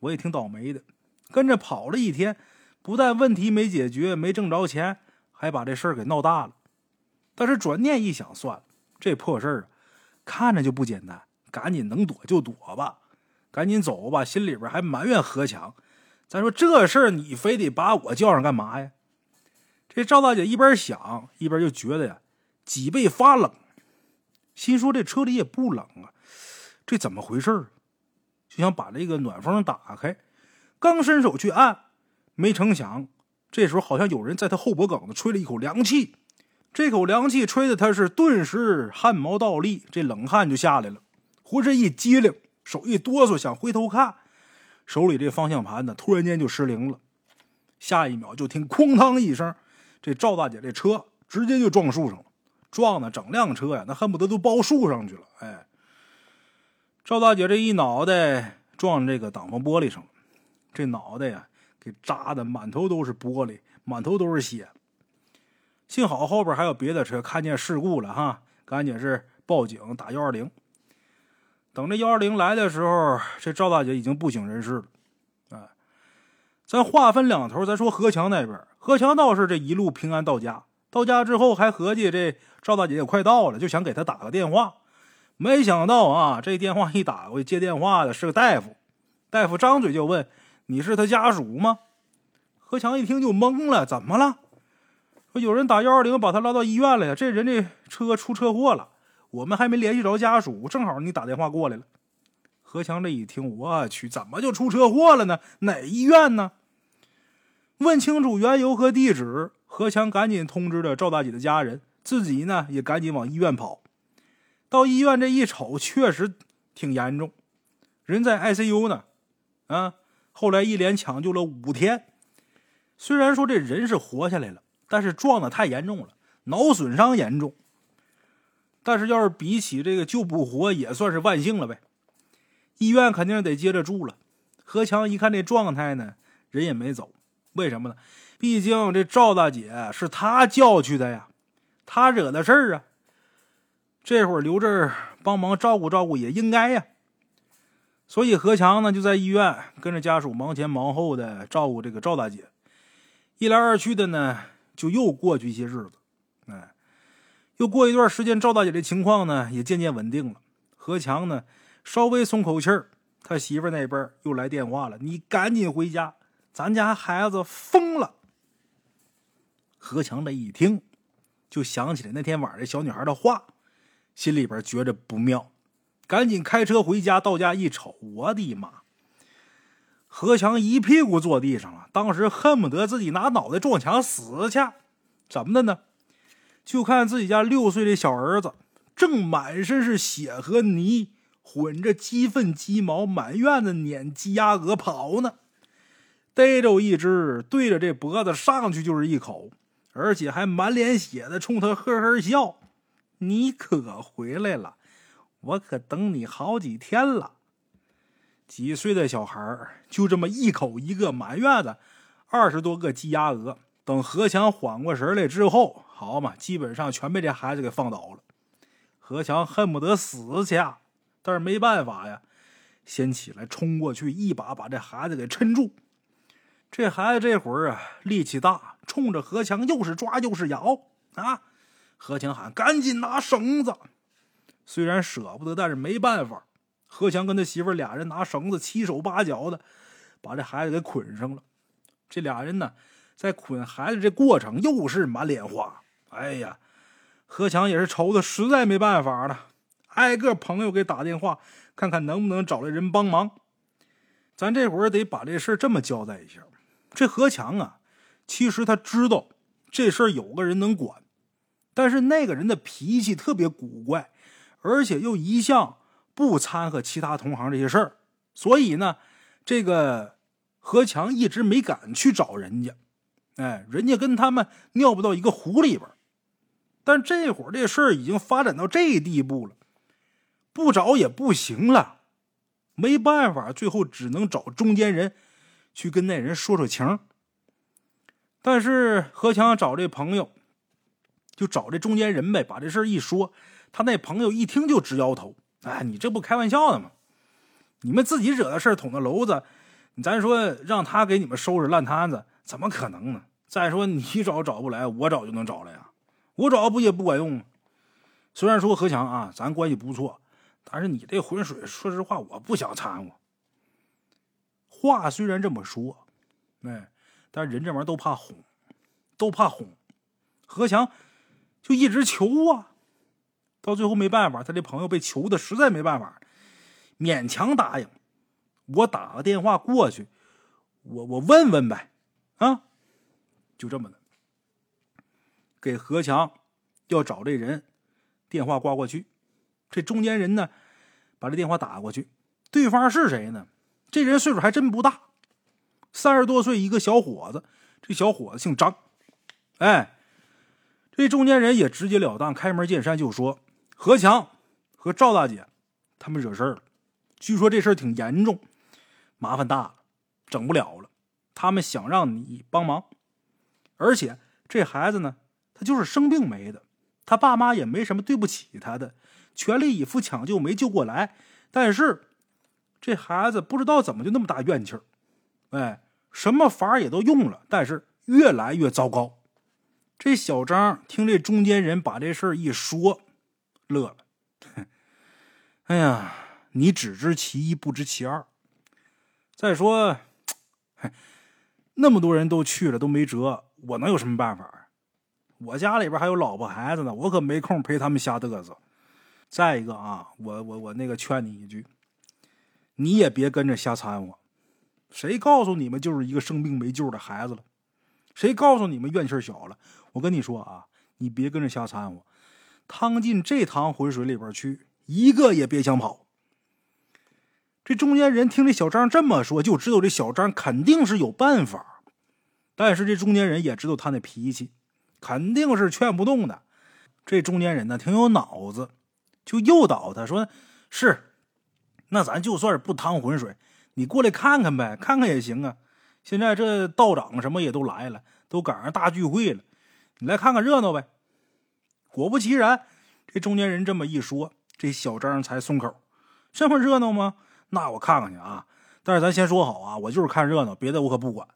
我也挺倒霉的。跟着跑了一天，不但问题没解决，没挣着钱，还把这事儿给闹大了。但是转念一想，算了，这破事儿看着就不简单，赶紧能躲就躲吧，赶紧走吧。心里边还埋怨何强，咱说这事儿你非得把我叫上干嘛呀？这赵大姐一边想，一边就觉得呀，脊背发冷，心说这车里也不冷啊，这怎么回事就想把这个暖风打开。刚伸手去按，没成想，这时候好像有人在他后脖梗子吹了一口凉气。这口凉气吹的他是顿时汗毛倒立，这冷汗就下来了，浑身一激灵，手一哆嗦，想回头看，手里这方向盘呢，突然间就失灵了。下一秒就听哐当一声，这赵大姐这车直接就撞树上了，撞的整辆车呀，那恨不得都包树上去了。哎，赵大姐这一脑袋撞这个挡风玻璃上了。这脑袋呀，给扎的满头都是玻璃，满头都是血。幸好后边还有别的车看见事故了哈，赶紧是报警打幺二零。等这幺二零来的时候，这赵大姐已经不省人事了。啊，咱话分两头，咱说何强那边，何强倒是这一路平安到家。到家之后还合计这赵大姐也快到了，就想给她打个电话。没想到啊，这电话一打过去，接电话的是个大夫。大夫张嘴就问。你是他家属吗？何强一听就懵了，怎么了？说有人打幺二零把他拉到医院了呀，这人这车出车祸了，我们还没联系着家属，正好你打电话过来了。何强这一听，我去，怎么就出车祸了呢？哪医院呢？问清楚缘由和地址，何强赶紧通知了赵大姐的家人，自己呢也赶紧往医院跑。到医院这一瞅，确实挺严重，人在 ICU 呢，啊。后来一连抢救了五天，虽然说这人是活下来了，但是撞的太严重了，脑损伤严重。但是要是比起这个救不活，也算是万幸了呗。医院肯定得接着住了。何强一看这状态呢，人也没走，为什么呢？毕竟这赵大姐是他叫去的呀，他惹的事儿啊。这会儿留这儿帮忙照顾照顾也应该呀。所以何强呢，就在医院跟着家属忙前忙后的照顾这个赵大姐，一来二去的呢，就又过去一些日子。又过一段时间，赵大姐的情况呢也渐渐稳定了。何强呢稍微松口气儿，他媳妇那边又来电话了：“你赶紧回家，咱家孩子疯了。”何强这一听，就想起来那天晚上小女孩的话，心里边觉着不妙。赶紧开车回家，到家一瞅，我的妈！何强一屁股坐地上了，当时恨不得自己拿脑袋撞墙死去。怎么的呢？就看自己家六岁的小儿子，正满身是血和泥，混着鸡粪鸡毛，满院子撵鸡鸭鹅跑呢。逮着一只，对着这脖子上去就是一口，而且还满脸血的冲他呵呵笑：“你可回来了。”我可等你好几天了。几岁的小孩就这么一口一个满院子二十多个鸡鸭鹅。等何强缓过神来之后，好嘛，基本上全被这孩子给放倒了。何强恨不得死去，但是没办法呀，先起来冲过去，一把把这孩子给撑住。这孩子这会儿啊，力气大，冲着何强又是抓又是咬啊！何强喊：“赶紧拿绳子！”虽然舍不得，但是没办法。何强跟他媳妇俩人拿绳子七手八脚的把这孩子给捆上了。这俩人呢，在捆孩子这过程又是满脸花。哎呀，何强也是愁的实在没办法了，挨个朋友给打电话，看看能不能找来人帮忙。咱这会儿得把这事这么交代一下：这何强啊，其实他知道这事儿有个人能管，但是那个人的脾气特别古怪，而且又一向不掺和其他同行这些事儿，所以呢，这个何强一直没敢去找人家。哎，人家跟他们尿不到一个壶里边。但这会儿这事儿已经发展到这地步了，不找也不行了，没办法，最后只能找中间人去跟那人说说情。但是何强找这朋友，就找这中间人呗，把这事一说，他那朋友一听就直摇头：“哎，你这不开玩笑的吗？你们自己惹的事捅的娄子，咱说让他给你们收拾烂摊子，怎么可能呢？再说你找找不来，我找就能找来呀，我找不也不管用？虽然说何强啊，咱关系不错，但是你这浑水，说实话，我不想掺和。话虽然这么说，哎。”但人这玩意儿都怕哄，都怕哄。何强就一直求啊，到最后没办法，他这朋友被求的实在没办法，勉强答应。我打个电话过去，我我问问呗，啊，就这么的。给何强要找这人，电话挂过去，这中间人呢，把这电话打过去，对方是谁呢？这人岁数还真不大。三十多岁一个小伙子，这小伙子姓张，哎，这中间人也直截了当、开门见山就说：何强和赵大姐他们惹事儿了，据说这事儿挺严重，麻烦大了，整不了了。他们想让你帮忙，而且这孩子呢，他就是生病没的，他爸妈也没什么对不起他的，全力以赴抢救没救过来，但是这孩子不知道怎么就那么大怨气儿，哎。什么法也都用了，但是越来越糟糕。这小张听这中间人把这事儿一说，乐了。哎呀，你只知其一，不知其二。再说，那么多人都去了，都没辙，我能有什么办法？我家里边还有老婆孩子呢，我可没空陪他们瞎嘚瑟。再一个啊，我我我那个劝你一句，你也别跟着瞎掺和。谁告诉你们就是一个生病没救的孩子了？谁告诉你们怨气小了？我跟你说啊，你别跟着瞎掺和，趟进这趟浑水里边去，一个也别想跑。这中间人听这小张这么说，就知道这小张肯定是有办法。但是这中间人也知道他那脾气，肯定是劝不动的。这中间人呢，挺有脑子，就诱导他说：“是，那咱就算是不趟浑水。”你过来看看呗，看看也行啊。现在这道长什么也都来了，都赶上大聚会了，你来看看热闹呗。果不其然，这中间人这么一说，这小张才松口。这么热闹吗？那我看看去啊。但是咱先说好啊，我就是看热闹，别的我可不管。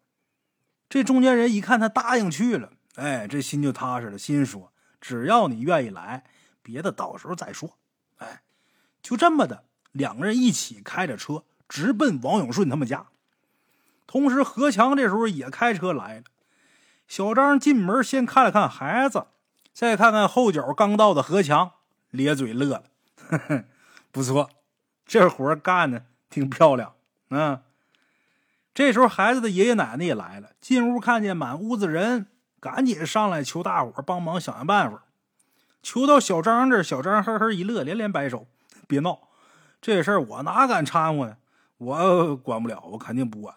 这中间人一看他答应去了，哎，这心就踏实了，心说只要你愿意来，别的到时候再说。哎，就这么的，两个人一起开着车。直奔王永顺他们家，同时何强这时候也开车来了。小张进门先看了看孩子，再看看后脚刚到的何强，咧嘴乐了，呵呵，不错，这活干的挺漂亮。嗯，这时候孩子的爷爷奶奶也来了，进屋看见满屋子人，赶紧上来求大伙帮忙想想办法。求到小张这，小张呵呵一乐，连连摆手：“别闹，这事儿我哪敢掺和呀？”我管不了，我肯定不管。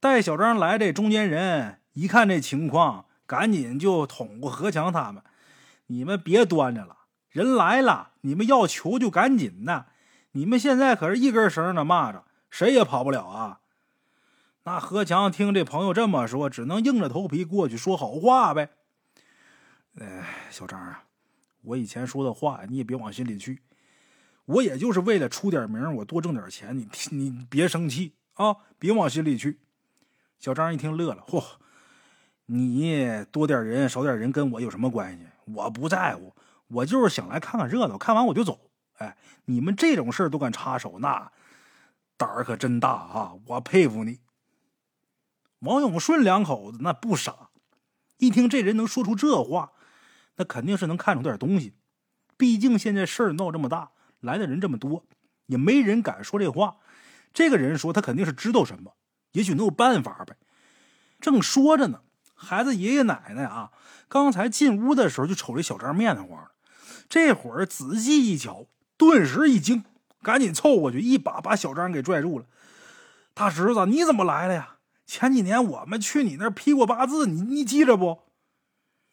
带小张来这中间人一看这情况，赶紧就捅过何强他们：“你们别端着了，人来了，你们要求就赶紧的。你们现在可是一根绳的，蚂蚱，谁也跑不了啊！”那何强听这朋友这么说，只能硬着头皮过去说好话呗。哎，小张啊，我以前说的话你也别往心里去。我也就是为了出点名，我多挣点钱。你你别生气啊，别往心里去。小张一听乐了，嚯，你多点人少点人跟我有什么关系？我不在乎，我就是想来看看热闹，看完我就走。哎，你们这种事儿都敢插手，那胆儿可真大啊！我佩服你。王永顺两口子那不傻，一听这人能说出这话，那肯定是能看出点东西。毕竟现在事儿闹这么大。来的人这么多，也没人敢说这话。这个人说他肯定是知道什么，也许能有办法呗。正说着呢，孩子爷爷奶奶啊，刚才进屋的时候就瞅这小张面黄了，这会儿仔细一瞧，顿时一惊，赶紧凑过去，一把把小张给拽住了。大侄子，你怎么来了呀？前几年我们去你那儿批过八字，你你记着不？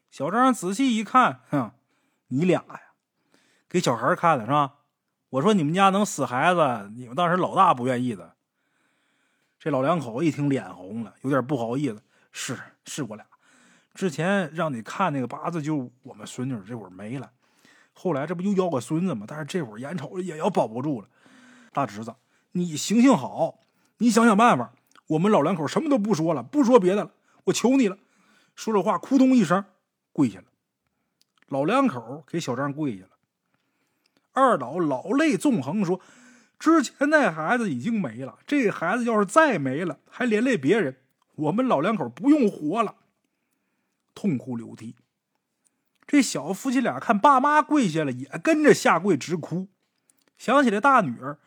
小张仔细一看，哼，你俩呀，给小孩看的是吧？我说你们家能死孩子，你们当时老大不愿意的。这老两口一听脸红了，有点不好意思。是是我俩，之前让你看那个八字，就我们孙女这会儿没了，后来这不又要个孙子吗？但是这会儿眼瞅着也要保不住了。大侄子，你行行好，你想想办法。我们老两口什么都不说了，不说别的了，我求你了。说着话，扑通一声跪下了。老两口给小张跪下了。二老老泪纵横说：“之前那孩子已经没了，这孩子要是再没了，还连累别人，我们老两口不用活了。”痛哭流涕。这小夫妻俩看爸妈跪下了，也跟着下跪直哭。想起来大女儿，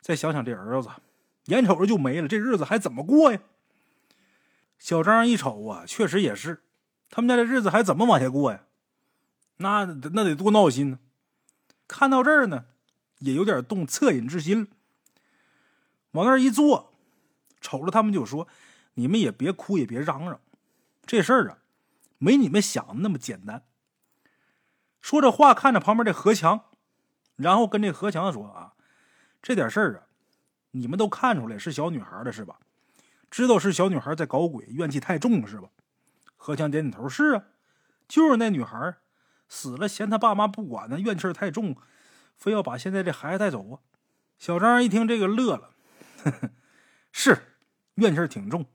再想想这儿子。眼瞅着就没了，这日子还怎么过呀？小张一瞅啊，确实也是，他们家这日子还怎么往下过呀？那那得多闹心呢！看到这儿呢，也有点动恻隐之心了。往那一坐，瞅着他们就说：“你们也别哭，也别嚷嚷，这事儿啊，没你们想的那么简单。”说着话，看着旁边这何强，然后跟这何强说：“啊，这点事儿啊。”你们都看出来是小女孩的是吧？知道是小女孩在搞鬼，怨气太重是吧？何强点点头，是啊，就是那女孩死了，嫌他爸妈不管那，怨气太重，非要把现在这孩子带走啊。小张一听这个乐了，呵 呵是怨气挺重，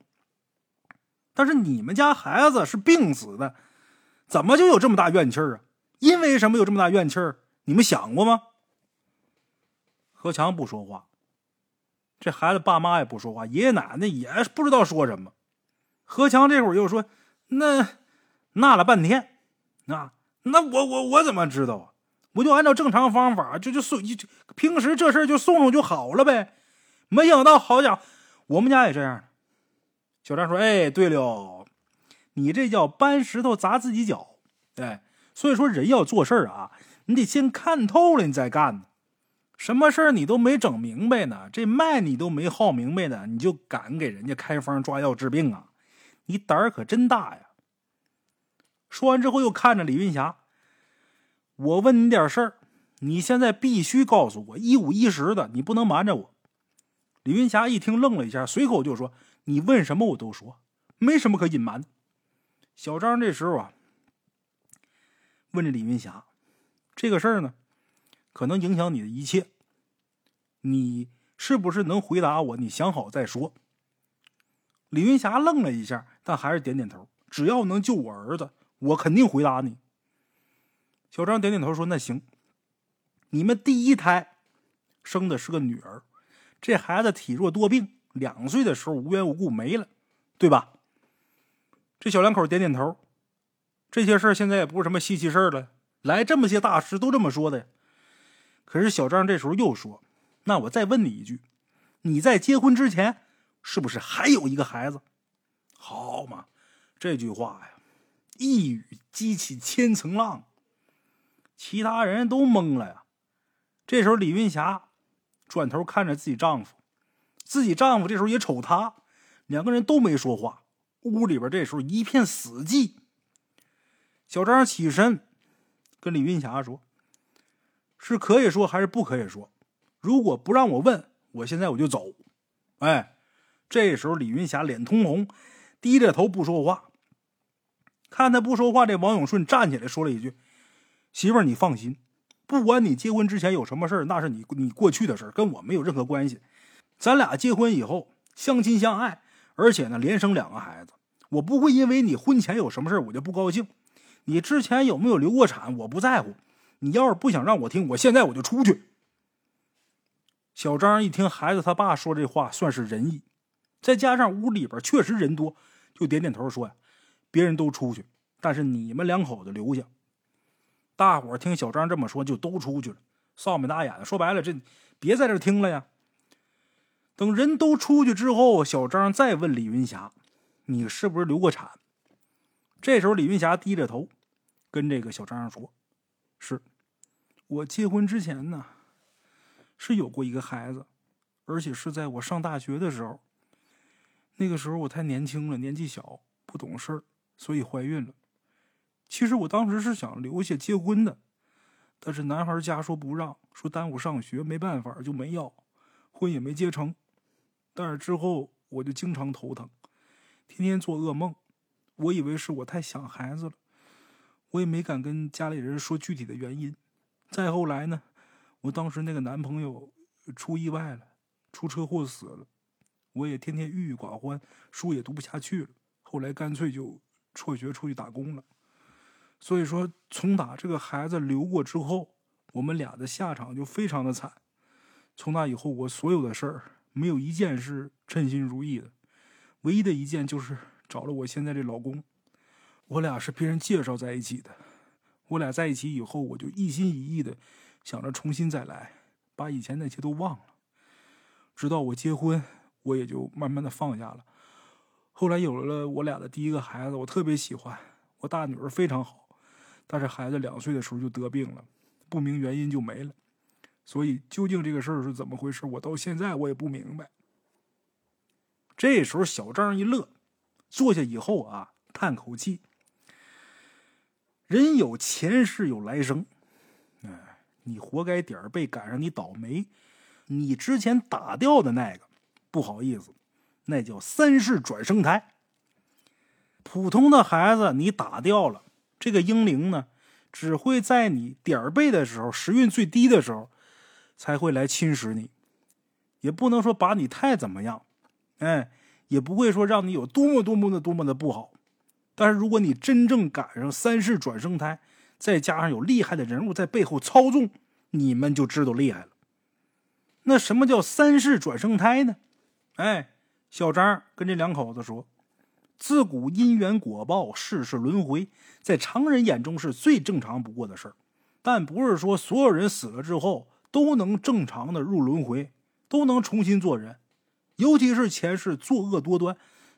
但是你们家孩子是病死的，怎么就有这么大怨气啊？因为什么有这么大怨气你们想过吗？何强不说话。这孩子爸妈也不说话，爷爷奶奶也不知道说什么。何强这会儿又说：“那纳了半天，那那我我我怎么知道啊？我就按照正常方法，就就送，平时这事就送送就好了呗。没想到，好家伙，我们家也这样。”小张说：“哎，对了，你这叫搬石头砸自己脚。哎，所以说人要做事啊，你得先看透了，你再干呢。”什么事儿你都没整明白呢？这脉你都没号明白呢，你就敢给人家开方抓药治病啊？你胆儿可真大呀！说完之后，又看着李云霞：“我问你点事儿，你现在必须告诉我一五一十的，你不能瞒着我。”李云霞一听，愣了一下，随口就说：“你问什么我都说，没什么可隐瞒。”小张这时候啊，问这李云霞：“这个事儿呢？”可能影响你的一切，你是不是能回答我？你想好再说。李云霞愣了一下，但还是点点头。只要能救我儿子，我肯定回答你。小张点点头说：“那行。你们第一胎生的是个女儿，这孩子体弱多病，两岁的时候无缘无故没了，对吧？”这小两口点点头。这些事儿现在也不是什么稀奇事儿了，来这么些大师都这么说的。可是小张这时候又说：“那我再问你一句，你在结婚之前是不是还有一个孩子？”好嘛，这句话呀，一语激起千层浪，其他人都懵了呀。这时候李云霞转头看着自己丈夫，自己丈夫这时候也瞅她，两个人都没说话。屋里边这时候一片死寂。小张起身跟李云霞说。是可以说还是不可以说？如果不让我问，我现在我就走。哎，这时候李云霞脸通红，低着头不说话。看他不说话，这王永顺站起来说了一句：“媳妇儿，你放心，不管你结婚之前有什么事那是你你过去的事跟我没有任何关系。咱俩结婚以后相亲相爱，而且呢连生两个孩子，我不会因为你婚前有什么事我就不高兴。你之前有没有流过产，我不在乎。”你要是不想让我听，我现在我就出去。小张一听孩子他爸说这话，算是仁义，再加上屋里边确实人多，就点点头说：“呀，别人都出去，但是你们两口子留下。”大伙听小张这么说，就都出去了，臊眉大眼的。说白了，这别在这听了呀。等人都出去之后，小张再问李云霞：“你是不是流过产？”这时候，李云霞低着头，跟这个小张说：“是我结婚之前呢，是有过一个孩子，而且是在我上大学的时候。那个时候我太年轻了，年纪小，不懂事儿，所以怀孕了。其实我当时是想留下结婚的，但是男孩家说不让，说耽误上学，没办法就没要，婚也没结成。但是之后我就经常头疼，天天做噩梦。”我以为是我太想孩子了，我也没敢跟家里人说具体的原因。再后来呢，我当时那个男朋友出意外了，出车祸死了，我也天天郁郁寡欢，书也读不下去了。后来干脆就辍学出去打工了。所以说，从打这个孩子流过之后，我们俩的下场就非常的惨。从那以后，我所有的事儿没有一件是称心如意的，唯一的一件就是。找了我现在这老公，我俩是别人介绍在一起的。我俩在一起以后，我就一心一意的想着重新再来，把以前那些都忘了。直到我结婚，我也就慢慢的放下了。后来有了我俩的第一个孩子，我特别喜欢我大女儿，非常好。但是孩子两岁的时候就得病了，不明原因就没了。所以究竟这个事儿是怎么回事，我到现在我也不明白。这时候小张一乐。坐下以后啊，叹口气。人有前世有来生，哎，你活该点儿背赶上你倒霉。你之前打掉的那个，不好意思，那叫三世转生胎。普通的孩子你打掉了，这个婴灵呢，只会在你点儿背的时候，时运最低的时候，才会来侵蚀你，也不能说把你太怎么样，哎。也不会说让你有多么多么的多么的不好，但是如果你真正赶上三世转生胎，再加上有厉害的人物在背后操纵，你们就知道厉害了。那什么叫三世转生胎呢？哎，小张跟这两口子说，自古因缘果报，世事轮回，在常人眼中是最正常不过的事儿，但不是说所有人死了之后都能正常的入轮回，都能重新做人。尤其是前世作恶多端，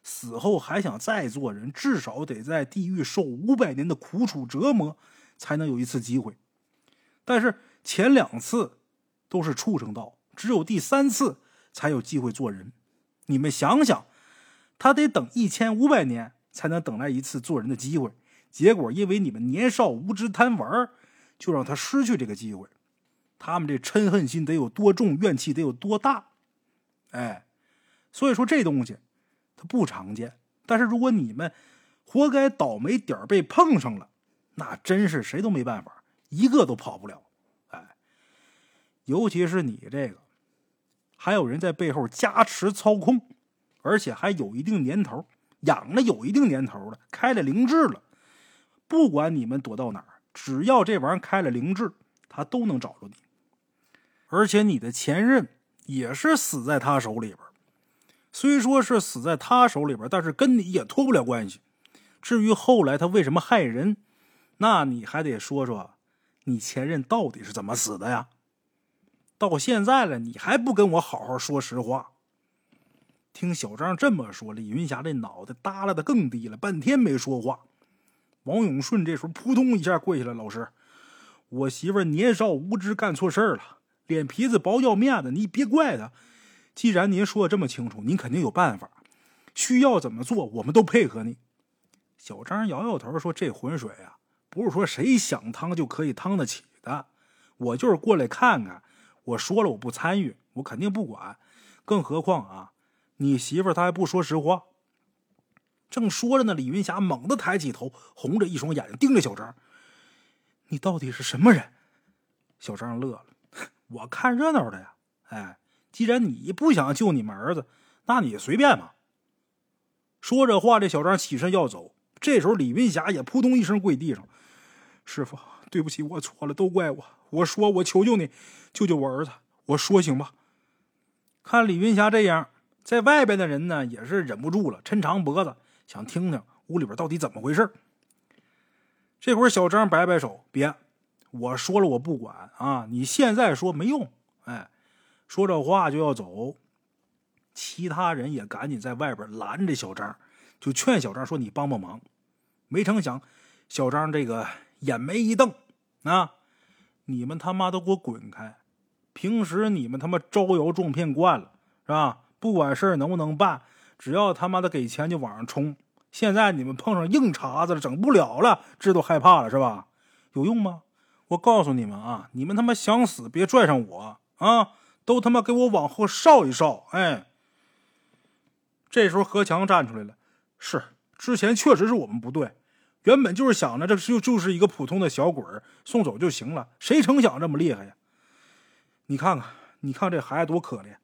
死后还想再做人，至少得在地狱受五百年的苦楚折磨，才能有一次机会。但是前两次都是畜生道，只有第三次才有机会做人。你们想想，他得等一千五百年才能等来一次做人的机会，结果因为你们年少无知贪玩，就让他失去这个机会。他们这嗔恨心得有多重，怨气得有多大？哎。所以说这东西，它不常见。但是如果你们活该倒霉点儿被碰上了，那真是谁都没办法，一个都跑不了。哎，尤其是你这个，还有人在背后加持操控，而且还有一定年头，养了有一定年头了，开了灵智了。不管你们躲到哪儿，只要这玩意儿开了灵智，他都能找着你。而且你的前任也是死在他手里边。虽说是死在他手里边，但是跟你也脱不了关系。至于后来他为什么害人，那你还得说说，你前任到底是怎么死的呀？到现在了，你还不跟我好好说实话？听小张这么说，李云霞这脑袋耷拉的更低了，半天没说话。王永顺这时候扑通一下跪下了：“老师，我媳妇年少无知，干错事了，脸皮子薄要面子，你别怪她。”既然您说的这么清楚，您肯定有办法。需要怎么做，我们都配合你。小张摇摇头说：“这浑水啊，不是说谁想趟就可以趟得起的。我就是过来看看。我说了，我不参与，我肯定不管。更何况啊，你媳妇她还不说实话。”正说着呢，李云霞猛地抬起头，红着一双眼睛盯着小张：“你到底是什么人？”小张乐了：“ 我看热闹的呀。”哎。既然你不想救你们儿子，那你随便吧。说着话，这小张起身要走。这时候，李云霞也扑通一声跪地上：“师傅，对不起，我错了，都怪我。我说，我求求你，救救我儿子。我说行吧。”看李云霞这样，在外边的人呢也是忍不住了，抻长脖子想听听屋里边到底怎么回事。这会儿，小张摆摆手：“别，我说了，我不管啊！你现在说没用。”哎。说着话就要走，其他人也赶紧在外边拦着小张，就劝小张说：“你帮帮忙。”没成想，小张这个眼眉一瞪，啊，你们他妈都给我滚开！平时你们他妈招摇撞骗惯了，是吧？不管事儿能不能办，只要他妈的给钱就往上冲。现在你们碰上硬茬子了，整不了了，知道害怕了是吧？有用吗？我告诉你们啊，你们他妈想死别拽上我啊！都他妈给我往后稍一稍！哎，这时候何强站出来了，是之前确实是我们不对，原本就是想着这就就是一个普通的小鬼送走就行了，谁成想这么厉害呀？你看看，你看这孩子多可怜！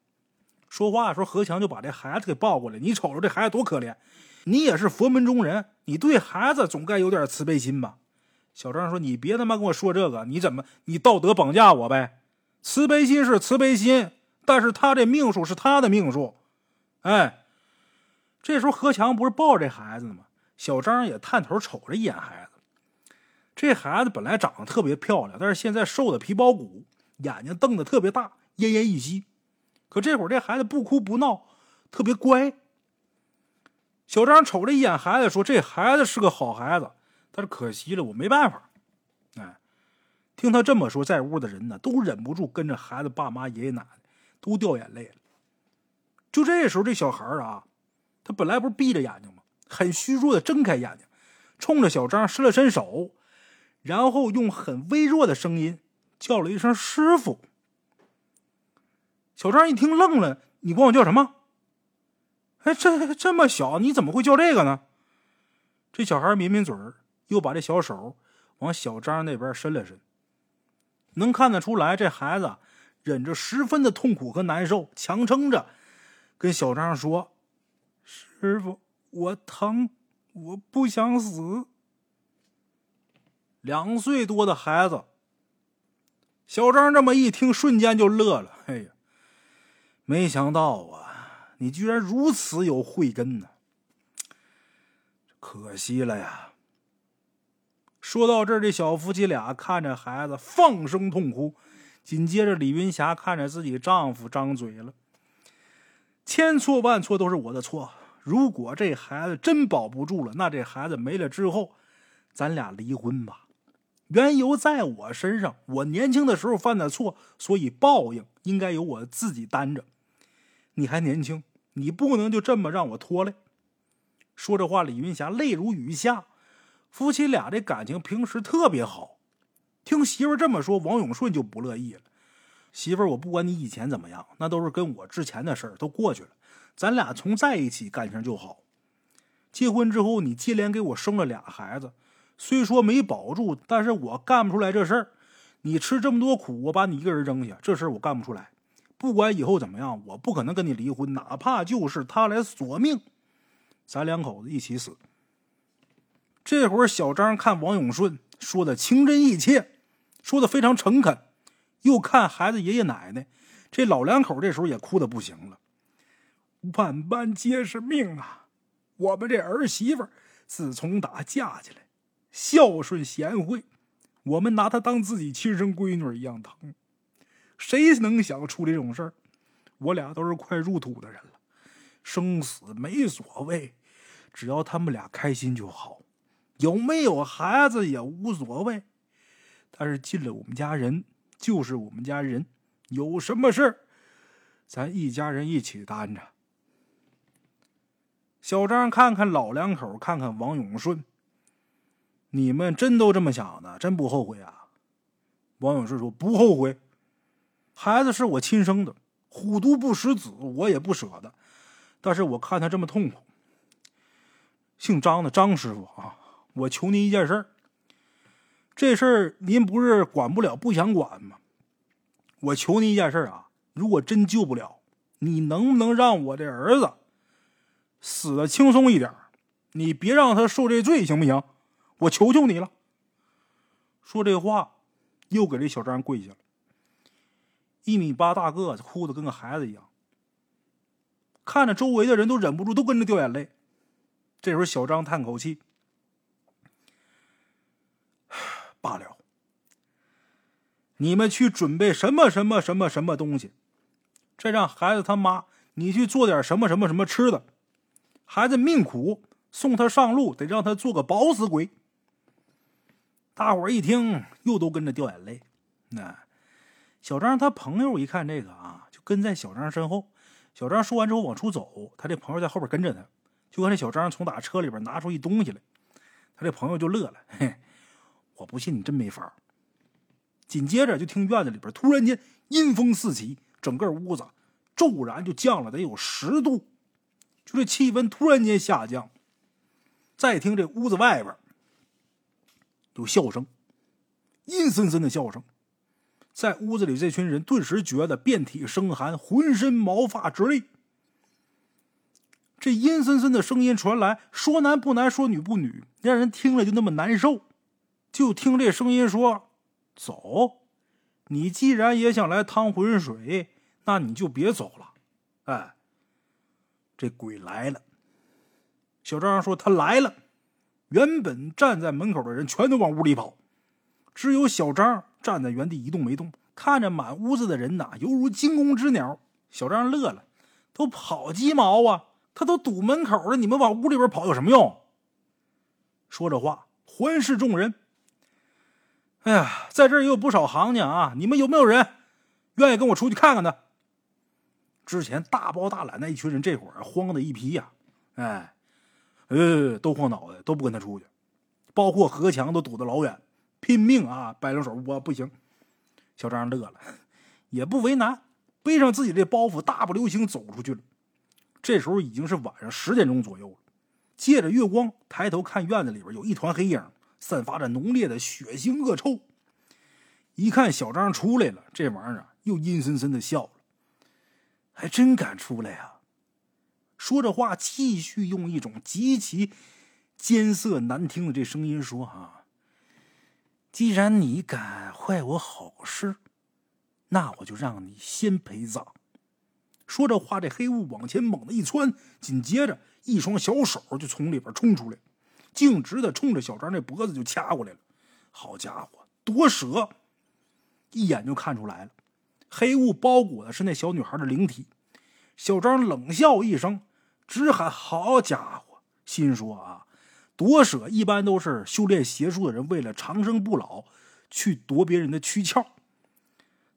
说话的时候，何强就把这孩子给抱过来，你瞅瞅这孩子多可怜！你也是佛门中人，你对孩子总该有点慈悲心吧？小张说：“你别他妈跟我说这个，你怎么你道德绑架我呗？”慈悲心是慈悲心，但是他这命数是他的命数。哎，这时候何强不是抱着这孩子呢吗？小张也探头瞅了一眼孩子。这孩子本来长得特别漂亮，但是现在瘦的皮包骨，眼睛瞪得特别大，奄奄一息。可这会儿这孩子不哭不闹，特别乖。小张瞅了一眼孩子，说：“这孩子是个好孩子，但是可惜了，我没办法。”听他这么说，在屋的人呢都忍不住跟着孩子爸妈、爷爷奶奶都掉眼泪了。就这时候，这小孩啊，他本来不是闭着眼睛吗？很虚弱的睁开眼睛，冲着小张伸了伸手，然后用很微弱的声音叫了一声“师傅”。小张一听愣了：“你管我叫什么？哎，这这么小，你怎么会叫这个呢？”这小孩抿抿嘴儿，又把这小手往小张那边伸了伸。能看得出来，这孩子忍着十分的痛苦和难受，强撑着跟小张说：“师傅，我疼，我不想死。”两岁多的孩子，小张这么一听，瞬间就乐了。哎呀，没想到啊，你居然如此有慧根呢！可惜了呀。说到这儿，这小夫妻俩看着孩子放声痛哭，紧接着李云霞看着自己丈夫张嘴了：“千错万错都是我的错。如果这孩子真保不住了，那这孩子没了之后，咱俩离婚吧。缘由在我身上，我年轻的时候犯的错，所以报应应该由我自己担着。你还年轻，你不能就这么让我拖累。”说这话，李云霞泪如雨下。夫妻俩这感情平时特别好，听媳妇这么说，王永顺就不乐意了。媳妇，我不管你以前怎么样，那都是跟我之前的事儿都过去了。咱俩从在一起感情就好。结婚之后，你接连给我生了俩孩子，虽说没保住，但是我干不出来这事儿。你吃这么多苦，我把你一个人扔下，这事儿我干不出来。不管以后怎么样，我不可能跟你离婚，哪怕就是他来索命，咱两口子一起死。这会儿，小张看王永顺说的情真意切，说的非常诚恳，又看孩子爷爷奶奶，这老两口这时候也哭的不行了。万般皆是命啊！我们这儿媳妇自从打嫁起来，孝顺贤惠，我们拿她当自己亲生闺女一样疼。谁能想出这种事儿？我俩都是快入土的人了，生死没所谓，只要他们俩开心就好。有没有孩子也无所谓，但是进了我们家人就是我们家人，有什么事儿，咱一家人一起担着。小张看看老两口，看看王永顺，你们真都这么想的？真不后悔啊？王永顺说：“不后悔，孩子是我亲生的，虎毒不食子，我也不舍得。但是我看他这么痛苦，姓张的张师傅啊。”我求您一件事儿，这事儿您不是管不了，不想管吗？我求您一件事儿啊，如果真救不了，你能不能让我这儿子死的轻松一点？你别让他受这罪，行不行？我求求你了。说这话，又给这小张跪下了。一米八大个子，哭的跟个孩子一样，看着周围的人都忍不住都跟着掉眼泪。这时候，小张叹口气。罢了，你们去准备什么什么什么什么东西，这让孩子他妈你去做点什么什么什么吃的。孩子命苦，送他上路，得让他做个饱死鬼。大伙儿一听，又都跟着掉眼泪。那小张他朋友一看这个啊，就跟在小张身后。小张说完之后往出走，他这朋友在后边跟着他。就看这小张从打车里边拿出一东西来，他这朋友就乐了：“嘿，我不信你真没法。”紧接着就听院子里边突然间阴风四起，整个屋子骤然就降了得有十度，就这气温突然间下降。再听这屋子外边有笑声，阴森森的笑声，在屋子里这群人顿时觉得遍体生寒，浑身毛发直立。这阴森森的声音传来，说男不男，说女不女，让人听了就那么难受。就听这声音说：“走，你既然也想来趟浑水，那你就别走了。”哎，这鬼来了。小张说：“他来了。”原本站在门口的人全都往屋里跑，只有小张站在原地一动没动，看着满屋子的人呐，犹如惊弓之鸟。小张乐了：“都跑鸡毛啊！”他都堵门口了，你们往屋里边跑有什么用？说着话，环视众人。哎呀，在这儿也有不少行家啊！你们有没有人愿意跟我出去看看呢？之前大包大揽那一群人，这会儿慌的一批呀！哎，呃，都晃脑袋，都不跟他出去。包括何强都堵得老远，拼命啊，摆两手，我不行。小张乐了，也不为难，背上自己这包袱，大步流星走出去了。这时候已经是晚上十点钟左右了，借着月光抬头看院子里边有一团黑影，散发着浓烈的血腥恶臭。一看小张出来了，这玩意儿啊又阴森森的笑了，还真敢出来呀！说着话，继续用一种极其艰涩难听的这声音说：“啊，既然你敢坏我好事，那我就让你先陪葬。”说这话，这黑雾往前猛地一窜，紧接着一双小手就从里边冲出来，径直的冲着小张这脖子就掐过来了。好家伙，夺舍！一眼就看出来了，黑雾包裹的是那小女孩的灵体。小张冷笑一声，直喊：“好家伙！”心说啊，夺舍一般都是修炼邪术的人为了长生不老去夺别人的躯壳，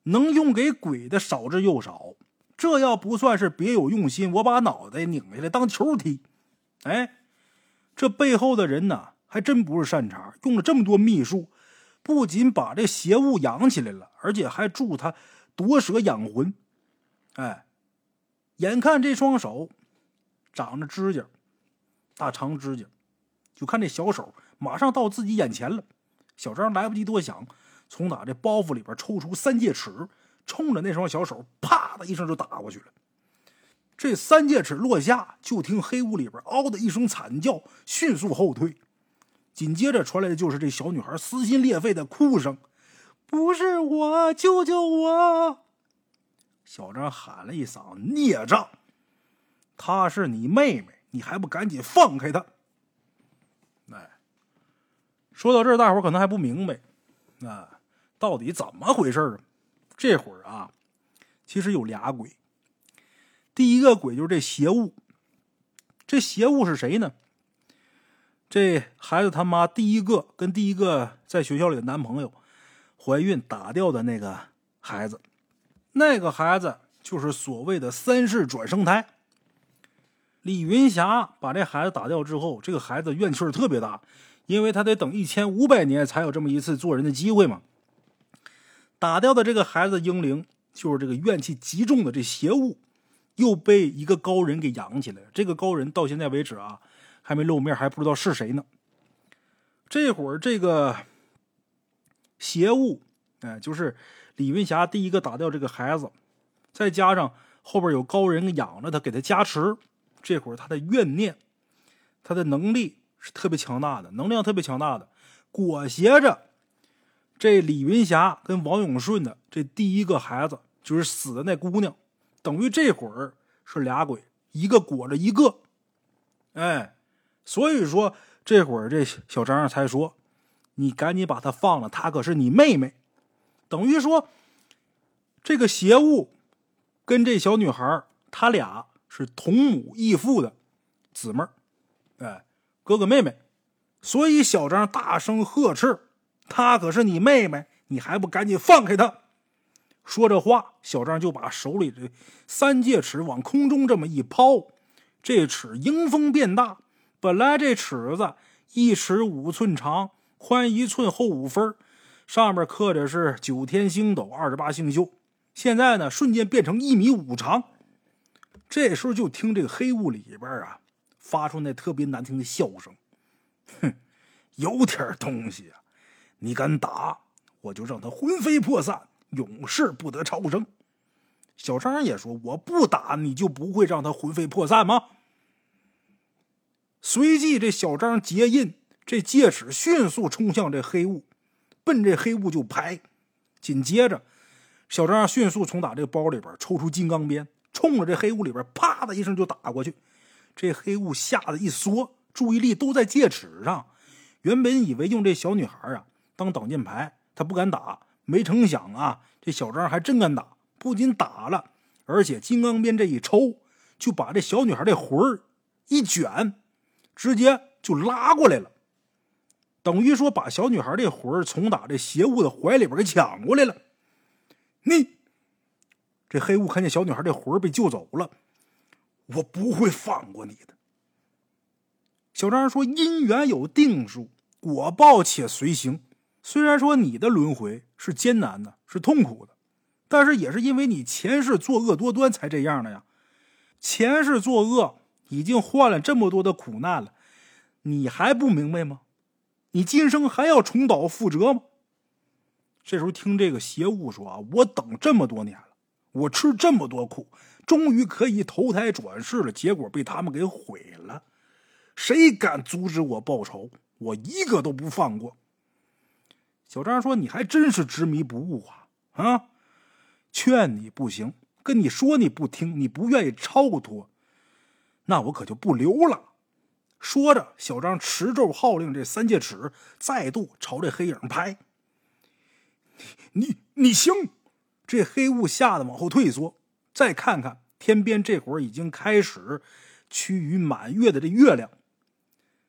能用给鬼的少之又少。这要不算是别有用心，我把脑袋拧下来当球踢。哎，这背后的人呢，还真不是善茬，用了这么多秘术，不仅把这邪物养起来了，而且还助他夺舍养魂。哎，眼看这双手长着指甲，大长指甲，就看这小手马上到自己眼前了。小张来不及多想，从哪这包袱里边抽出三戒尺。冲着那双小手，啪的一声就打过去了。这三戒尺落下，就听黑屋里边“嗷”的一声惨叫，迅速后退。紧接着传来的就是这小女孩撕心裂肺的哭声：“不是我，救救我！”小张喊了一嗓：“孽障！她是你妹妹，你还不赶紧放开她！”哎，说到这儿，大伙可能还不明白，啊，到底怎么回事啊？这会儿啊，其实有俩鬼。第一个鬼就是这邪物，这邪物是谁呢？这孩子他妈第一个跟第一个在学校里的男朋友怀孕打掉的那个孩子，那个孩子就是所谓的三世转生胎。李云霞把这孩子打掉之后，这个孩子怨气特别大，因为他得等一千五百年才有这么一次做人的机会嘛。打掉的这个孩子婴灵，就是这个怨气极重的这邪物，又被一个高人给养起来。这个高人到现在为止啊，还没露面，还不知道是谁呢。这会儿这个邪物，哎，就是李云霞第一个打掉这个孩子，再加上后边有高人养着他，给他加持，这会儿他的怨念，他的能力是特别强大的，能量特别强大的，裹挟着。这李云霞跟王永顺的这第一个孩子就是死的那姑娘，等于这会儿是俩鬼，一个裹着一个，哎，所以说这会儿这小张才说：“你赶紧把她放了，她可是你妹妹。”等于说这个邪物跟这小女孩，他俩是同母异父的姊妹儿，哎，哥哥妹妹。所以小张大声呵斥：“她可是你妹妹，你还不赶紧放开她！”说着话，小张就把手里的三戒尺往空中这么一抛，这尺迎风变大。本来这尺子一尺五寸长，宽一寸，厚五分，上面刻着是九天星斗二十八星宿。现在呢，瞬间变成一米五长。这时候就听这个黑雾里边啊，发出那特别难听的笑声。哼，有点东西啊！你敢打，我就让他魂飞魄散，永世不得超生。小张也说：“我不打，你就不会让他魂飞魄散吗？”随即，这小张结印，这戒尺迅速冲向这黑雾，奔这黑雾就拍。紧接着，小张迅速从打这个包里边抽出金刚鞭，冲着这黑雾里边啪的一声就打过去。这黑雾吓得一缩，注意力都在戒尺上。原本以为用这小女孩啊当挡箭牌，他不敢打。没成想啊，这小张还真敢打，不仅打了，而且金刚鞭这一抽，就把这小女孩的魂儿一卷。直接就拉过来了，等于说把小女孩这魂儿从打这邪物的怀里边给抢过来了。你这黑雾看见小女孩这魂儿被救走了，我不会放过你的。小张说：“姻缘有定数，果报且随行。虽然说你的轮回是艰难的，是痛苦的，但是也是因为你前世作恶多端才这样的呀。前世作恶。”已经换了这么多的苦难了，你还不明白吗？你今生还要重蹈覆辙吗？这时候听这个邪物说啊，我等这么多年了，我吃这么多苦，终于可以投胎转世了，结果被他们给毁了。谁敢阻止我报仇，我一个都不放过。小张说：“你还真是执迷不悟啊！啊，劝你不行，跟你说你不听，你不愿意超脱。”那我可就不留了。说着，小张持咒号令，这三戒尺再度朝这黑影拍。你你你行！这黑雾吓得往后退缩。再看看天边，这会儿已经开始趋于满月的这月亮。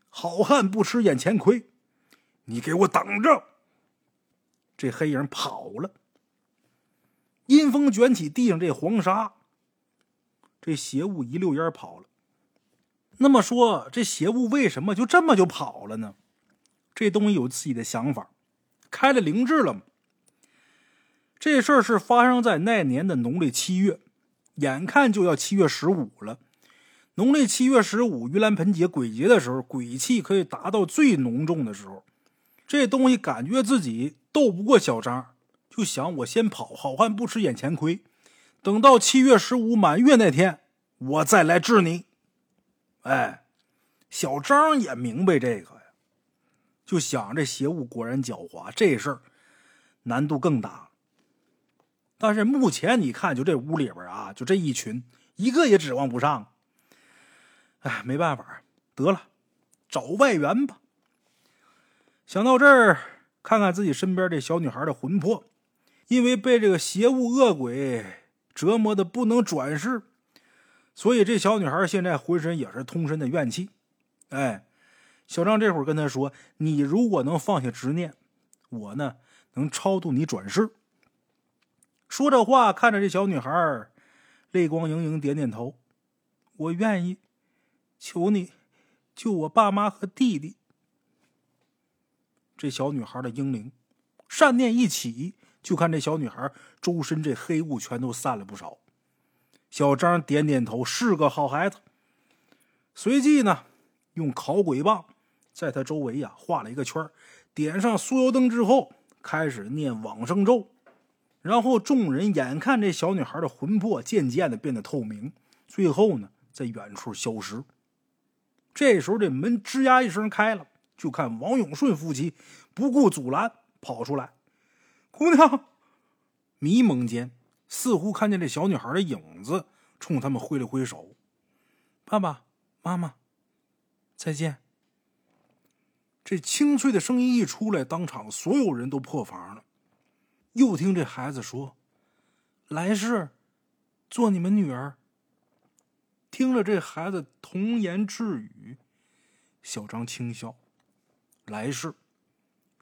好汉不吃眼前亏，你给我等着！这黑影跑了。阴风卷起地上这黄沙，这邪物一溜烟跑了。那么说，这邪物为什么就这么就跑了呢？这东西有自己的想法，开了灵智了吗？这事儿是发生在那年的农历七月，眼看就要七月十五了。农历七月十五，盂兰盆节鬼节的时候，鬼气可以达到最浓重的时候。这东西感觉自己斗不过小张，就想我先跑，好汉不吃眼前亏，等到七月十五满月那天，我再来治你。哎，小张也明白这个呀，就想这邪物果然狡猾，这事儿难度更大。但是目前你看，就这屋里边啊，就这一群，一个也指望不上。哎，没办法，得了，找外援吧。想到这儿，看看自己身边这小女孩的魂魄，因为被这个邪物恶鬼折磨的不能转世。所以这小女孩现在浑身也是通身的怨气，哎，小张这会儿跟她说：“你如果能放下执念，我呢能超度你转世。”说这话，看着这小女孩，泪光盈盈，点点头：“我愿意，求你救我爸妈和弟弟。”这小女孩的英灵，善念一起，就看这小女孩周身这黑雾全都散了不少。小张点点头，是个好孩子。随即呢，用烤鬼棒在他周围呀画了一个圈点上酥油灯之后，开始念往生咒。然后众人眼看这小女孩的魂魄渐渐的变得透明，最后呢，在远处消失。这时候，这门吱呀一声开了，就看王永顺夫妻不顾阻拦跑出来。姑娘，迷蒙间。似乎看见这小女孩的影子，冲他们挥了挥手：“爸爸妈妈，再见。”这清脆的声音一出来，当场所有人都破防了。又听这孩子说：“来世做你们女儿。”听着这孩子童言稚语，小张轻笑：“来世，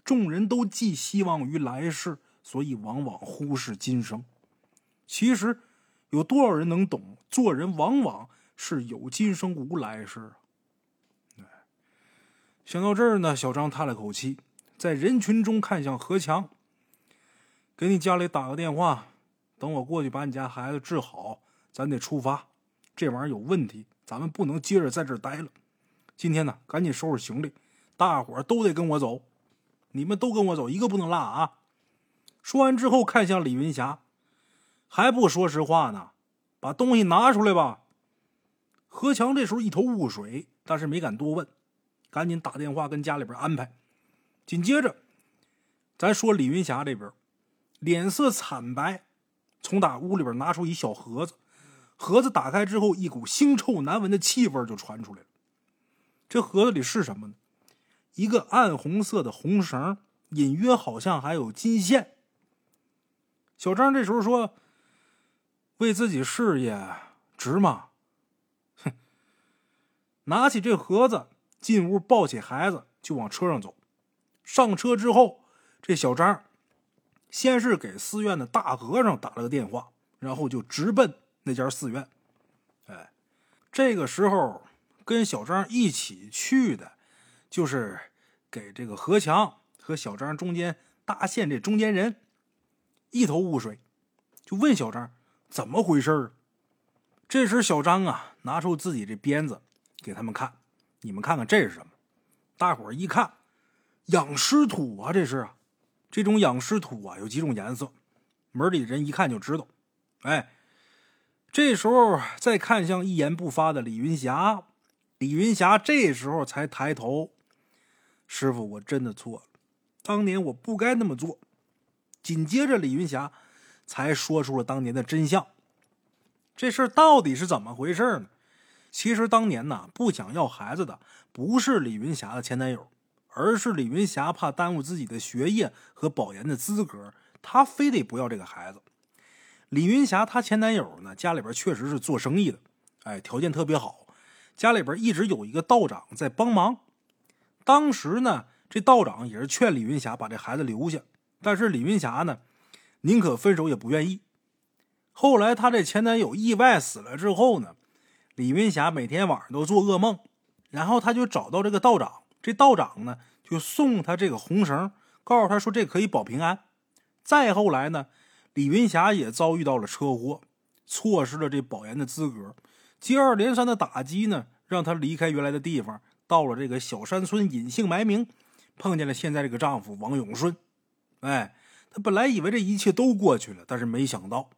众人都寄希望于来世，所以往往忽视今生。其实，有多少人能懂？做人往往是有今生无来世啊！”想到这儿呢，小张叹了口气，在人群中看向何强：“给你家里打个电话，等我过去把你家孩子治好，咱得出发。这玩意儿有问题，咱们不能接着在这儿待了。今天呢，赶紧收拾行李，大伙儿都得跟我走，你们都跟我走，一个不能落啊！”说完之后，看向李云霞：“还不说实话呢？把东西拿出来吧。”何强这时候一头雾水，但是没敢多问。赶紧打电话跟家里边安排。紧接着，咱说李云霞这边，脸色惨白，从打屋里边拿出一小盒子，盒子打开之后，一股腥臭难闻的气味就传出来了。这盒子里是什么呢？一个暗红色的红绳，隐约好像还有金线。小张这时候说：“为自己事业值吗？”哼，拿起这盒子。进屋抱起孩子就往车上走。上车之后，这小张先是给寺院的大和尚打了个电话，然后就直奔那家寺院。哎，这个时候跟小张一起去的，就是给这个何强和小张中间搭线这中间人，一头雾水，就问小张怎么回事这时小张啊，拿出自己这鞭子给他们看。你们看看这是什么？大伙儿一看，养尸土啊！这是啊，这种养尸土啊有几种颜色，门里人一看就知道。哎，这时候再看向一言不发的李云霞，李云霞这时候才抬头：“师傅，我真的错了，当年我不该那么做。”紧接着，李云霞才说出了当年的真相。这事儿到底是怎么回事呢？其实当年呢，不想要孩子的不是李云霞的前男友，而是李云霞怕耽误自己的学业和保研的资格，她非得不要这个孩子。李云霞她前男友呢，家里边确实是做生意的，哎，条件特别好，家里边一直有一个道长在帮忙。当时呢，这道长也是劝李云霞把这孩子留下，但是李云霞呢，宁可分手也不愿意。后来她这前男友意外死了之后呢。李云霞每天晚上都做噩梦，然后她就找到这个道长，这道长呢就送她这个红绳，告诉她说这可以保平安。再后来呢，李云霞也遭遇到了车祸，错失了这保研的资格。接二连三的打击呢，让她离开原来的地方，到了这个小山村隐姓埋名，碰见了现在这个丈夫王永顺。哎，她本来以为这一切都过去了，但是没想到，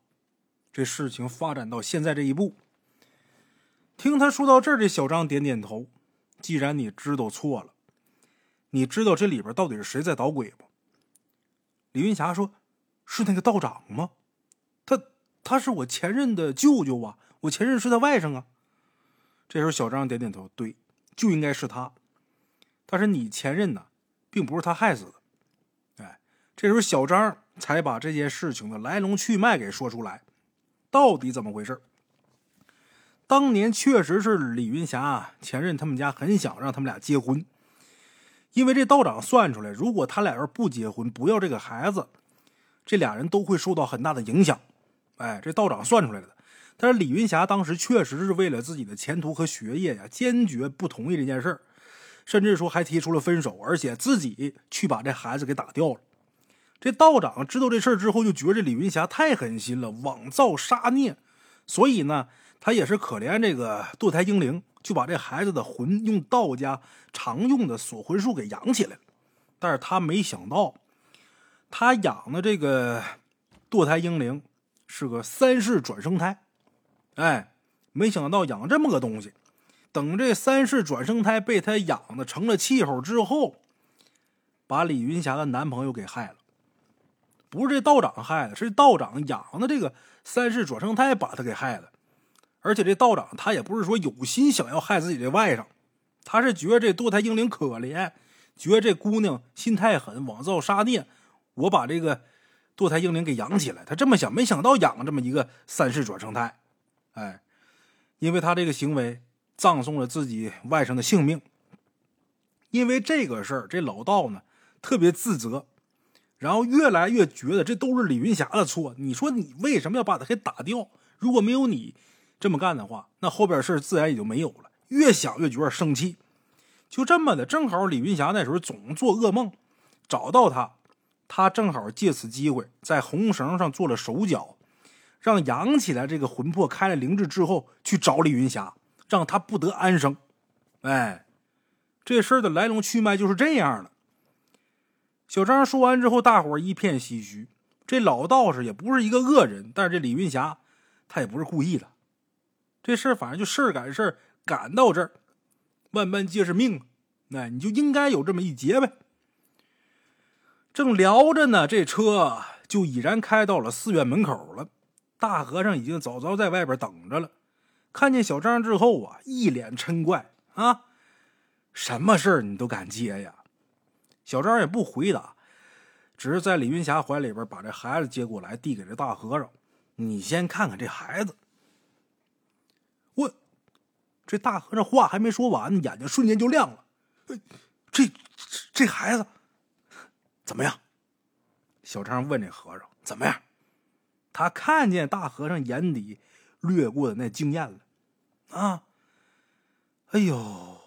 这事情发展到现在这一步。听他说到这儿，这小张点点头。既然你知道错了，你知道这里边到底是谁在捣鬼吗？李云霞说：“是那个道长吗？他他是我前任的舅舅啊，我前任是他外甥啊。”这时候小张点点头，对，就应该是他。但是你前任呢，并不是他害死的。哎，这时候小张才把这件事情的来龙去脉给说出来，到底怎么回事？当年确实是李云霞前任他们家很想让他们俩结婚，因为这道长算出来，如果他俩要是不结婚，不要这个孩子，这俩人都会受到很大的影响。哎，这道长算出来的。但是李云霞当时确实是为了自己的前途和学业呀，坚决不同意这件事儿，甚至说还提出了分手，而且自己去把这孩子给打掉了。这道长知道这事儿之后，就觉着李云霞太狠心了，枉造杀孽，所以呢。他也是可怜这个堕胎婴灵，就把这孩子的魂用道家常用的锁魂术给养起来了。但是他没想到，他养的这个堕胎婴灵是个三世转生胎。哎，没想到养这么个东西。等这三世转生胎被他养的成了气候之后，把李云霞的男朋友给害了。不是这道长害的，是道长养的这个三世转生胎把他给害了。而且这道长他也不是说有心想要害自己的外甥，他是觉得这堕胎婴灵可怜，觉得这姑娘心太狠，枉造杀孽。我把这个堕胎婴灵给养起来，他这么想，没想到养了这么一个三世转生胎，哎，因为他这个行为葬送了自己外甥的性命，因为这个事儿，这老道呢特别自责，然后越来越觉得这都是李云霞的错。你说你为什么要把他给打掉？如果没有你这么干的话，那后边事儿自然也就没有了。越想越觉得生气，就这么的，正好李云霞那时候总做噩梦，找到他，他正好借此机会在红绳上做了手脚，让养起来这个魂魄开了灵智之后去找李云霞，让他不得安生。哎，这事儿的来龙去脉就是这样的。小张说完之后，大伙一片唏嘘。这老道士也不是一个恶人，但是这李云霞，他也不是故意的。这事儿反正就事儿赶事儿。赶到这儿，万般皆是命，那你就应该有这么一劫呗。正聊着呢，这车就已然开到了寺院门口了。大和尚已经早早在外边等着了。看见小张之后啊，一脸嗔怪啊：“什么事儿你都敢接呀？”小张也不回答，只是在李云霞怀里边把这孩子接过来，递给这大和尚：“你先看看这孩子。”我这大和尚话还没说完，眼睛瞬间就亮了。这这孩子怎么样？小张问这和尚怎么样？他看见大和尚眼底掠过的那惊艳了啊！哎呦，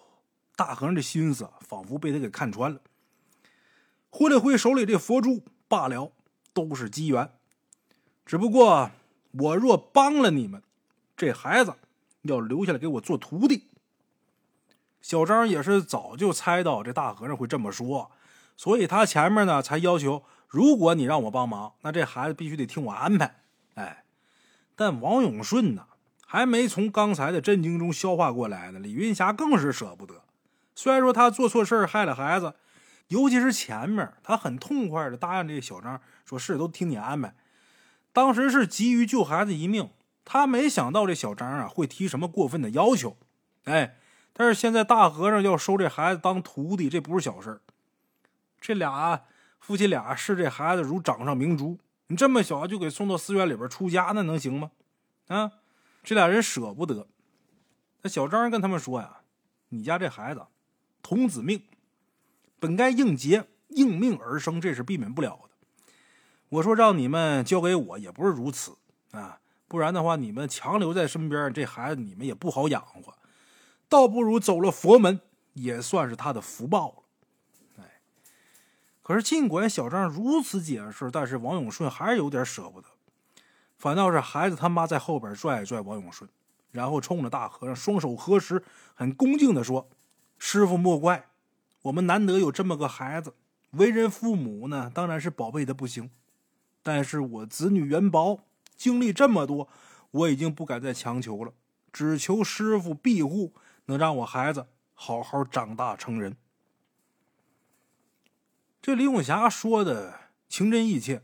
大和尚这心思仿佛被他给看穿了。挥了挥手里这佛珠，罢了，都是机缘。只不过我若帮了你们，这孩子。要留下来给我做徒弟。小张也是早就猜到这大和尚会这么说，所以他前面呢才要求：如果你让我帮忙，那这孩子必须得听我安排。哎，但王永顺呢还没从刚才的震惊中消化过来呢。李云霞更是舍不得。虽然说他做错事害了孩子，尤其是前面他很痛快的答应这小张，说事都听你安排。当时是急于救孩子一命。他没想到这小张啊会提什么过分的要求，哎，但是现在大和尚要收这孩子当徒弟，这不是小事这俩夫妻俩视这孩子如掌上明珠，你这么小就给送到寺院里边出家，那能行吗？啊，这俩人舍不得。那小张跟他们说呀：“你家这孩子童子命，本该应劫应命而生，这是避免不了的。我说让你们交给我，也不是如此啊。”不然的话，你们强留在身边，这孩子你们也不好养活，倒不如走了佛门，也算是他的福报了。可是尽管小张如此解释，但是王永顺还是有点舍不得。反倒是孩子他妈在后边拽拽王永顺，然后冲着大和尚双手合十，很恭敬的说：“师傅莫怪，我们难得有这么个孩子，为人父母呢，当然是宝贝的不行。但是我子女缘薄。”经历这么多，我已经不敢再强求了，只求师傅庇护，能让我孩子好好长大成人。这李永霞说的情真意切，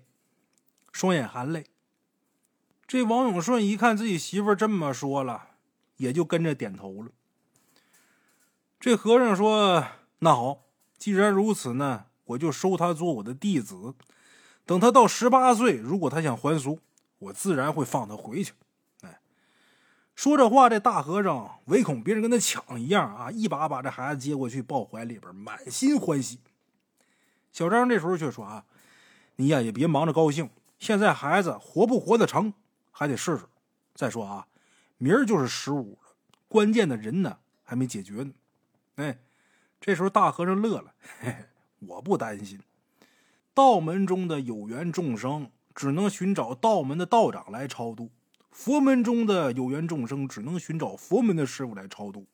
双眼含泪。这王永顺一看自己媳妇这么说了，也就跟着点头了。这和尚说：“那好，既然如此呢，我就收他做我的弟子。等他到十八岁，如果他想还俗。”我自然会放他回去。哎，说这话，这大和尚唯恐别人跟他抢一样啊，一把把这孩子接过去，抱怀里边，满心欢喜。小张这时候却说：“啊，你呀也别忙着高兴，现在孩子活不活得成，还得试试。再说啊，明儿就是十五了，关键的人呢还没解决呢。”哎，这时候大和尚乐了：“，我不担心，道门中的有缘众生。”只能寻找道门的道长来超度，佛门中的有缘众生只能寻找佛门的师傅来超度，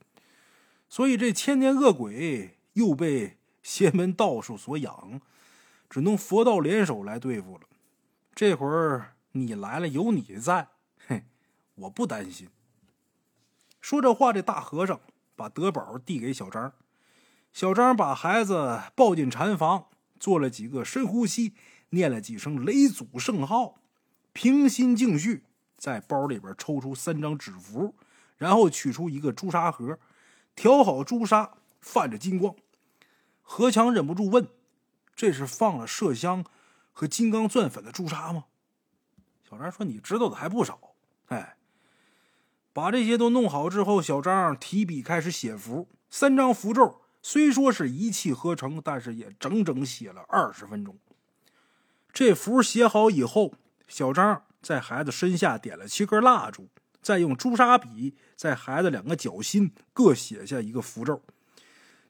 所以这千年恶鬼又被邪门道术所养，只能佛道联手来对付了。这会儿你来了，有你在，嘿，我不担心。说这话，这大和尚把德宝递给小张，小张把孩子抱进禅房，做了几个深呼吸。念了几声雷祖圣号，平心静绪，在包里边抽出三张纸符，然后取出一个朱砂盒，调好朱砂，泛着金光。何强忍不住问：“这是放了麝香和金刚钻粉的朱砂吗？”小张说：“你知道的还不少。”哎，把这些都弄好之后，小张提笔开始写符，三张符咒虽说是一气呵成，但是也整整写了二十分钟。这符写好以后，小张在孩子身下点了七根蜡烛，再用朱砂笔在孩子两个脚心各写下一个符咒，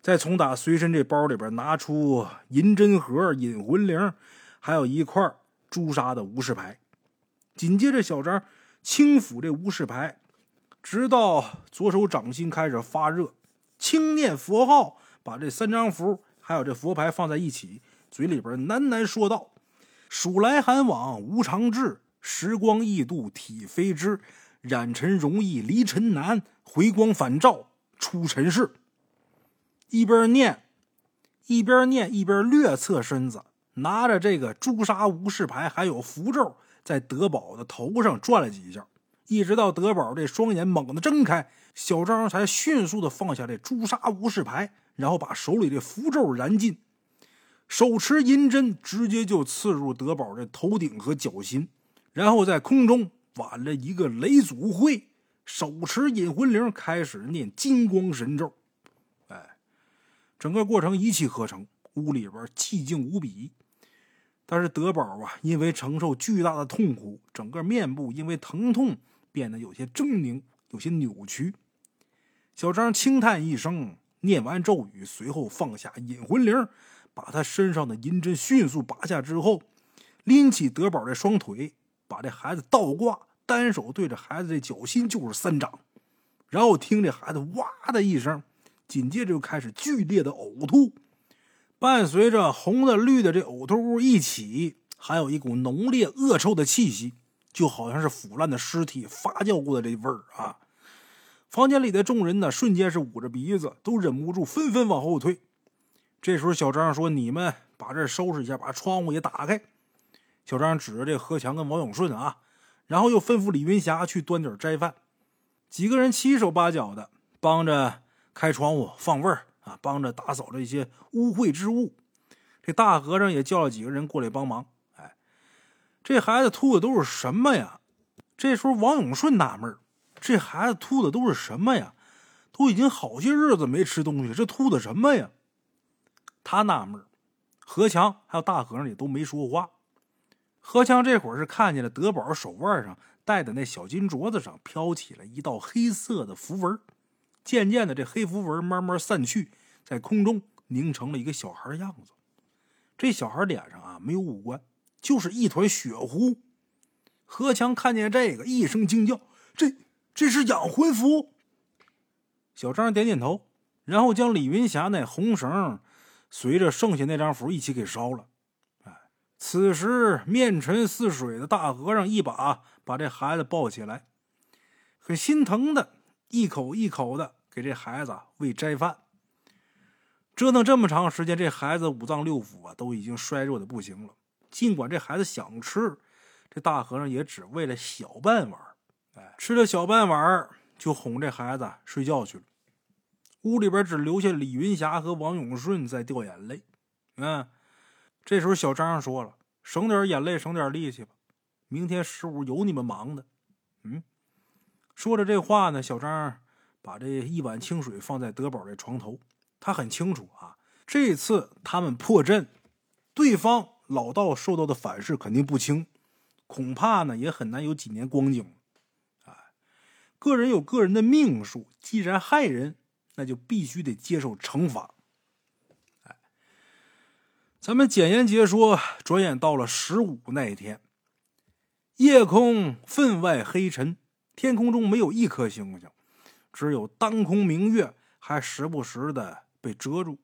再从打随身这包里边拿出银针盒、引魂铃，还有一块朱砂的无事牌。紧接着，小张轻抚这无事牌，直到左手掌心开始发热，轻念佛号。把这三张符还有这佛牌放在一起，嘴里边喃喃说道：“数来寒往无常至，时光易度体非知。染尘容易离尘难，回光返照出尘世。”一边念，一边念，一边略侧身子，拿着这个朱砂无事牌还有符咒，在德宝的头上转了几下，一直到德宝这双眼猛地睁开，小张才迅速的放下这朱砂无事牌。然后把手里的符咒燃尽，手持银针直接就刺入德宝的头顶和脚心，然后在空中挽了一个雷祖会，手持引魂铃开始念金光神咒。整个过程一气呵成，屋里边寂静无比。但是德宝啊，因为承受巨大的痛苦，整个面部因为疼痛变得有些狰狞，有些扭曲。小张轻叹一声。念完咒语，随后放下引魂铃，把他身上的银针迅速拔下之后，拎起德宝的双腿，把这孩子倒挂，单手对着孩子的脚心就是三掌，然后听这孩子哇的一声，紧接着就开始剧烈的呕吐，伴随着红的绿的这呕吐物一起，还有一股浓烈恶臭的气息，就好像是腐烂的尸体发酵过的这味儿啊。房间里的众人呢，瞬间是捂着鼻子，都忍不住纷纷往后退。这时候，小张说：“你们把这收拾一下，把窗户也打开。”小张指着这何强跟王永顺啊，然后又吩咐李云霞去端点斋饭。几个人七手八脚的帮着开窗户、放味儿啊，帮着打扫这些污秽之物。这大和尚也叫了几个人过来帮忙。哎，这孩子吐的都是什么呀？这时候，王永顺纳闷儿。这孩子吐的都是什么呀？都已经好些日子没吃东西，这吐的什么呀？他纳闷何强还有大和尚也都没说话。何强这会儿是看见了德宝手腕上戴的那小金镯子上飘起了一道黑色的符文，渐渐的这黑符文慢慢散去，在空中凝成了一个小孩样子。这小孩脸上啊没有五官，就是一团血糊。何强看见这个，一声惊叫：“这！”这是养魂符。小张点点头，然后将李云霞那红绳随着剩下那张符一起给烧了。哎，此时面沉似水的大和尚一把把这孩子抱起来，很心疼的一口一口的给这孩子喂斋饭。折腾这么长时间，这孩子五脏六腑啊都已经衰弱的不行了。尽管这孩子想吃，这大和尚也只喂了小半碗。哎，吃了小半碗就哄这孩子睡觉去了。屋里边只留下李云霞和王永顺在掉眼泪。嗯，这时候小张说了：“省点眼泪，省点力气吧，明天十五有你们忙的。”嗯，说着这话呢，小张把这一碗清水放在德宝的床头。他很清楚啊，这次他们破阵，对方老道受到的反噬肯定不轻，恐怕呢也很难有几年光景。哎个人有个人的命数，既然害人，那就必须得接受惩罚。哎，咱们简言结说，转眼到了十五那一天，夜空分外黑沉，天空中没有一颗星星，只有当空明月，还时不时的被遮住。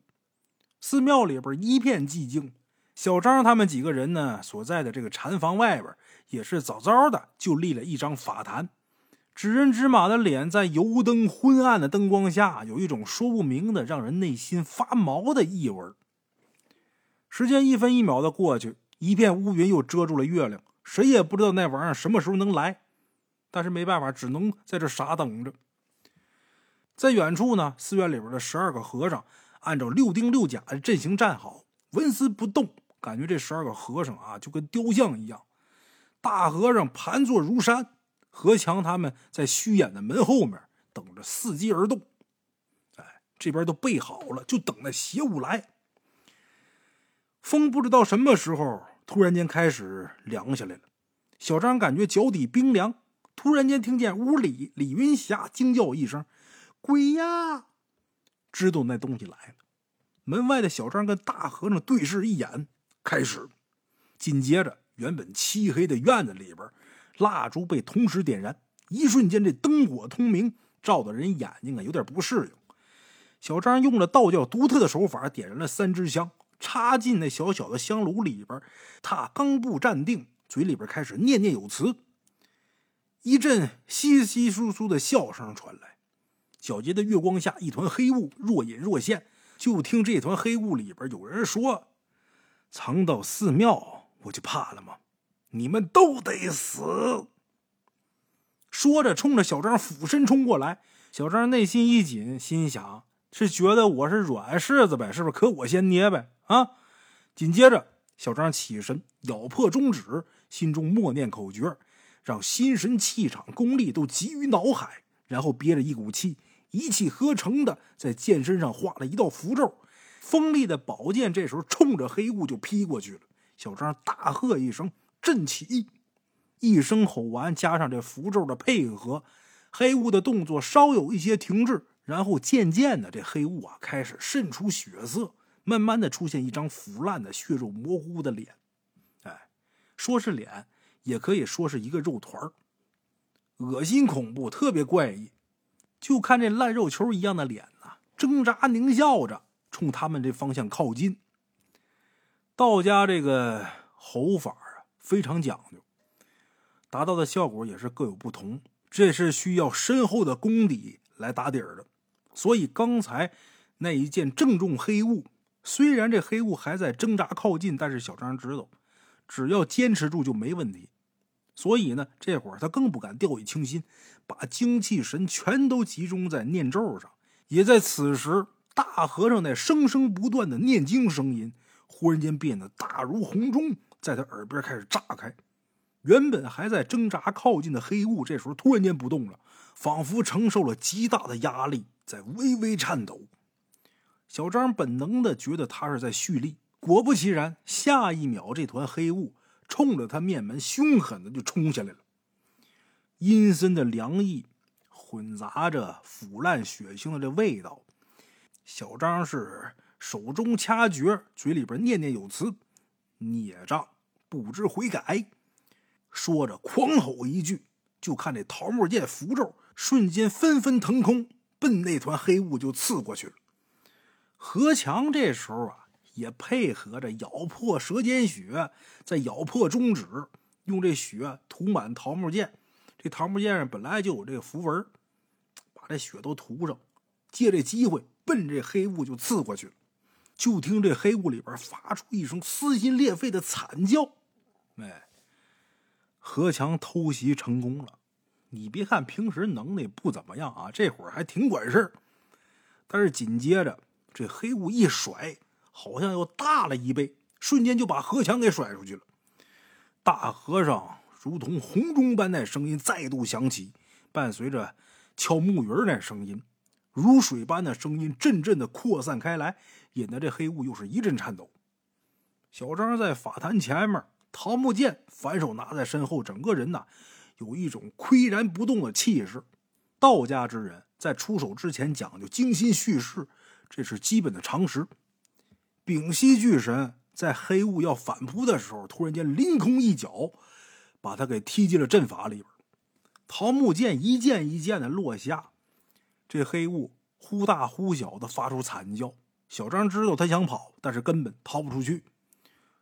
寺庙里边一片寂静，小张他们几个人呢所在的这个禅房外边，也是早早的就立了一张法坛。纸人纸马的脸在油灯昏暗的灯光下，有一种说不明的、让人内心发毛的异味。时间一分一秒的过去，一片乌云又遮住了月亮，谁也不知道那玩意儿什么时候能来。但是没办法，只能在这傻等着。在远处呢，寺院里边的十二个和尚按照六丁六甲的阵型站好，纹丝不动，感觉这十二个和尚啊就跟雕像一样。大和尚盘坐如山。何强他们在虚掩的门后面等着伺机而动。哎，这边都备好了，就等那邪物来。风不知道什么时候突然间开始凉下来了，小张感觉脚底冰凉。突然间听见屋里李云霞惊叫一声：“鬼呀！”知道那东西来了。门外的小张跟大和尚对视一眼，开始。紧接着，原本漆黑的院子里边，蜡烛被同时点燃，一瞬间这灯火通明，照的人眼睛啊有点不适应。小张用了道教独特的手法，点燃了三支香，插进那小小的香炉里边。他刚步站定，嘴里边开始念念有词。一阵稀稀疏疏的笑声传来，皎洁的月光下，一团黑雾若隐若现。就听这团黑雾里边有人说：“藏到寺庙，我就怕了吗？你们都得死！”说着，冲着小张俯身冲过来。小张内心一紧，心想：是觉得我是软柿子呗？是不是？可我先捏呗！啊！紧接着，小张起身，咬破中指，心中默念口诀。让心神气场功力都集于脑海，然后憋着一股气，一气呵成的在剑身上画了一道符咒。锋利的宝剑这时候冲着黑雾就劈过去了。小张大喝一声：“震起！”一声吼完，加上这符咒的配合，黑雾的动作稍有一些停滞，然后渐渐的这黑雾啊开始渗出血色，慢慢的出现一张腐烂的血肉模糊的脸。哎，说是脸。也可以说是一个肉团恶心恐怖，特别怪异。就看这烂肉球一样的脸呐，挣扎狞笑着冲他们这方向靠近。道家这个吼法啊，非常讲究，达到的效果也是各有不同。这是需要深厚的功底来打底儿的。所以刚才那一件正中黑雾，虽然这黑雾还在挣扎靠近，但是小张知道，只要坚持住就没问题。所以呢，这会儿他更不敢掉以轻心，把精气神全都集中在念咒上。也在此时，大和尚那声声不断的念经声音，忽然间变得大如洪钟，在他耳边开始炸开。原本还在挣扎靠近的黑雾，这时候突然间不动了，仿佛承受了极大的压力，在微微颤抖。小张本能的觉得他是在蓄力，果不其然，下一秒这团黑雾。冲着他面门凶狠的就冲下来了，阴森的凉意混杂着腐烂血腥的这味道。小张是手中掐诀，嘴里边念念有词：“孽障，不知悔改。”说着狂吼一句，就看这桃木剑符咒瞬间纷纷腾空，奔那团黑雾就刺过去了。何强这时候啊。也配合着咬破舌尖血，再咬破中指，用这血涂满桃木剑。这桃木剑上本来就有这个符文，把这血都涂上，借这机会奔这黑雾就刺过去了。就听这黑雾里边发出一声撕心裂肺的惨叫。哎，何强偷袭成功了。你别看平时能力不怎么样啊，这会儿还挺管事儿。但是紧接着这黑雾一甩。好像又大了一倍，瞬间就把何强给甩出去了。大和尚如同洪钟般那声音再度响起，伴随着敲木鱼那声音，如水般的声音阵阵的扩散开来，引得这黑雾又是一阵颤抖。小张在法坛前面，桃木剑反手拿在身后，整个人呐有一种岿然不动的气势。道家之人在出手之前讲究精心蓄势，这是基本的常识。丙烯巨神在黑雾要反扑的时候，突然间凌空一脚，把他给踢进了阵法里边。桃木剑一剑一剑的落下，这黑雾忽大忽小的发出惨叫。小张知道他想跑，但是根本逃不出去。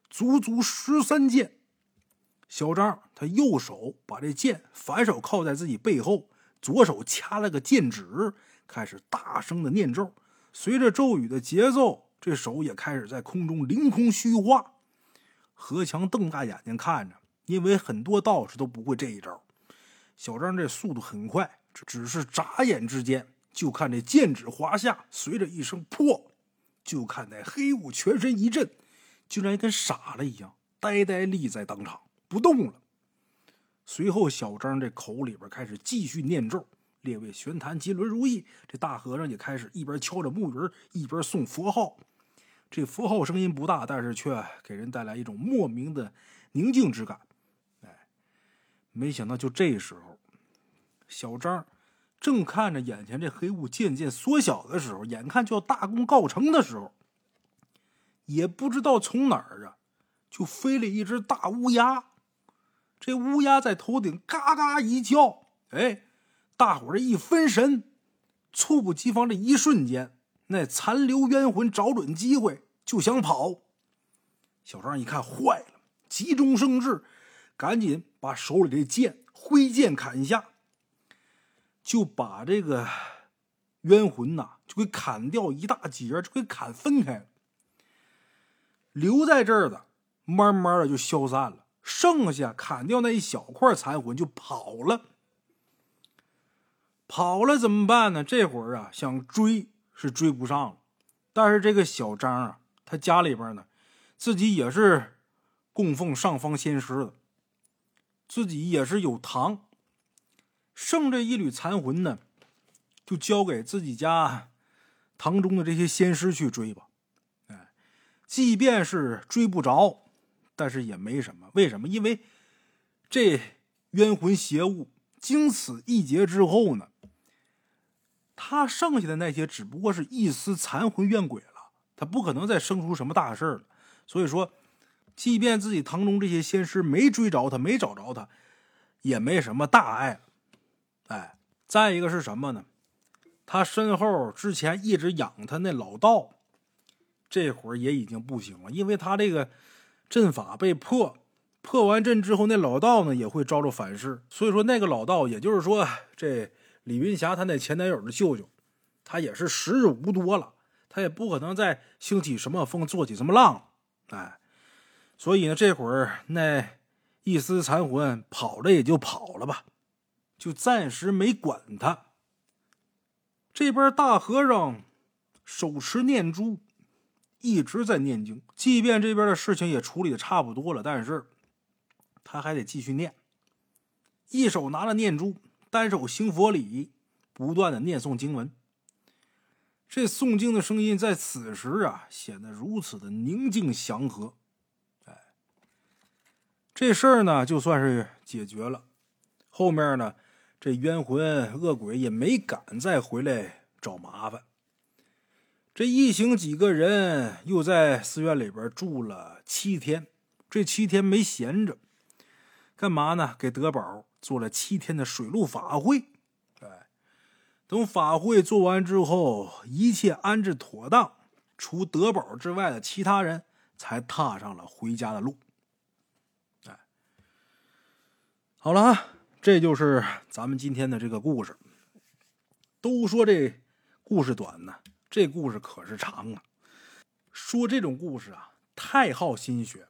足足十三剑，小张他右手把这剑反手靠在自己背后，左手掐了个剑指，开始大声的念咒。随着咒语的节奏。这手也开始在空中凌空虚化，何强瞪大眼睛看着，因为很多道士都不会这一招。小张这速度很快，只是眨眼之间，就看这剑指滑下，随着一声破，就看那黑雾全身一震，竟然跟傻了一样，呆呆立在当场不动了。随后，小张这口里边开始继续念咒，列位玄坛金轮如意。这大和尚也开始一边敲着木鱼一边送佛号。这符号声音不大，但是却给人带来一种莫名的宁静之感。哎，没想到就这时候，小张正看着眼前这黑雾渐渐缩小的时候，眼看就要大功告成的时候，也不知道从哪儿啊，就飞了一只大乌鸦。这乌鸦在头顶嘎嘎一叫，哎，大伙儿一分神，猝不及防，这一瞬间，那残留冤魂找准机会就想跑。小张一看坏了，急中生智，赶紧把手里的剑挥剑砍下，就把这个冤魂呐就给砍掉一大截，就给砍分开了。留在这儿的，慢慢的就消散了。剩下砍掉那一小块残魂就跑了，跑了怎么办呢？这会儿啊，想追是追不上了。但是这个小张啊，他家里边呢，自己也是供奉上方仙师的，自己也是有堂，剩这一缕残魂呢，就交给自己家堂中的这些仙师去追吧。哎，即便是追不着。但是也没什么，为什么？因为这冤魂邪物经此一劫之后呢，他剩下的那些只不过是一丝残魂怨鬼了，他不可能再生出什么大事了。所以说，即便自己堂中这些仙师没追着他，没找着他，也没什么大碍。哎，再一个是什么呢？他身后之前一直养他那老道，这会儿也已经不行了，因为他这个。阵法被破，破完阵之后，那老道呢也会招着反噬。所以说，那个老道，也就是说，这李云霞她那前男友的舅舅，他也是时日无多了，他也不可能再兴起什么风，做起什么浪。哎，所以呢，这会儿那一丝残魂跑了也就跑了吧，就暂时没管他。这边大和尚手持念珠。一直在念经，即便这边的事情也处理的差不多了，但是他还得继续念。一手拿着念珠，单手行佛礼，不断的念诵经文。这诵经的声音在此时啊，显得如此的宁静祥和。哎，这事儿呢，就算是解决了。后面呢，这冤魂恶鬼也没敢再回来找麻烦。这一行几个人又在寺院里边住了七天，这七天没闲着，干嘛呢？给德宝做了七天的水陆法会。哎，等法会做完之后，一切安置妥当，除德宝之外的其他人才踏上了回家的路。哎，好了啊，这就是咱们今天的这个故事。都说这故事短呢。这故事可是长啊！说这种故事啊，太耗心血。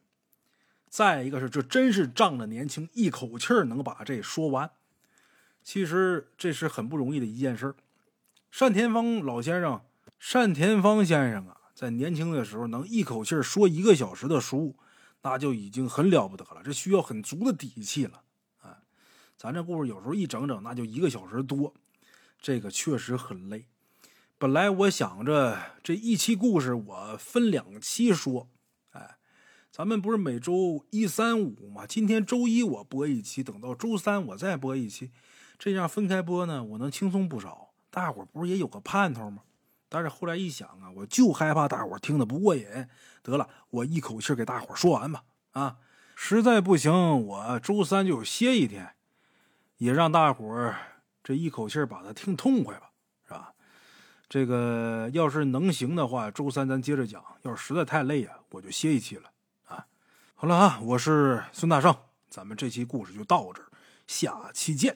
再一个是，这真是仗着年轻，一口气儿能把这说完。其实这是很不容易的一件事。单田芳老先生，单田芳先生啊，在年轻的时候能一口气儿说一个小时的书，那就已经很了不得了。这需要很足的底气了啊！咱这故事有时候一整整，那就一个小时多，这个确实很累。本来我想着这一期故事我分两期说，咱们不是每周一、三、五吗？今天周一我播一期，等到周三我再播一期，这样分开播呢，我能轻松不少。大伙不是也有个盼头吗？但是后来一想啊，我就害怕大伙听得不过瘾，得了，我一口气给大伙说完吧。啊，实在不行，我周三就歇一天，也让大伙这一口气把它听痛快吧。是吧这个要是能行的话，周三咱接着讲；要是实在太累啊，我就歇一期了。好了啊，我是孙大圣，咱们这期故事就到这儿，下期见。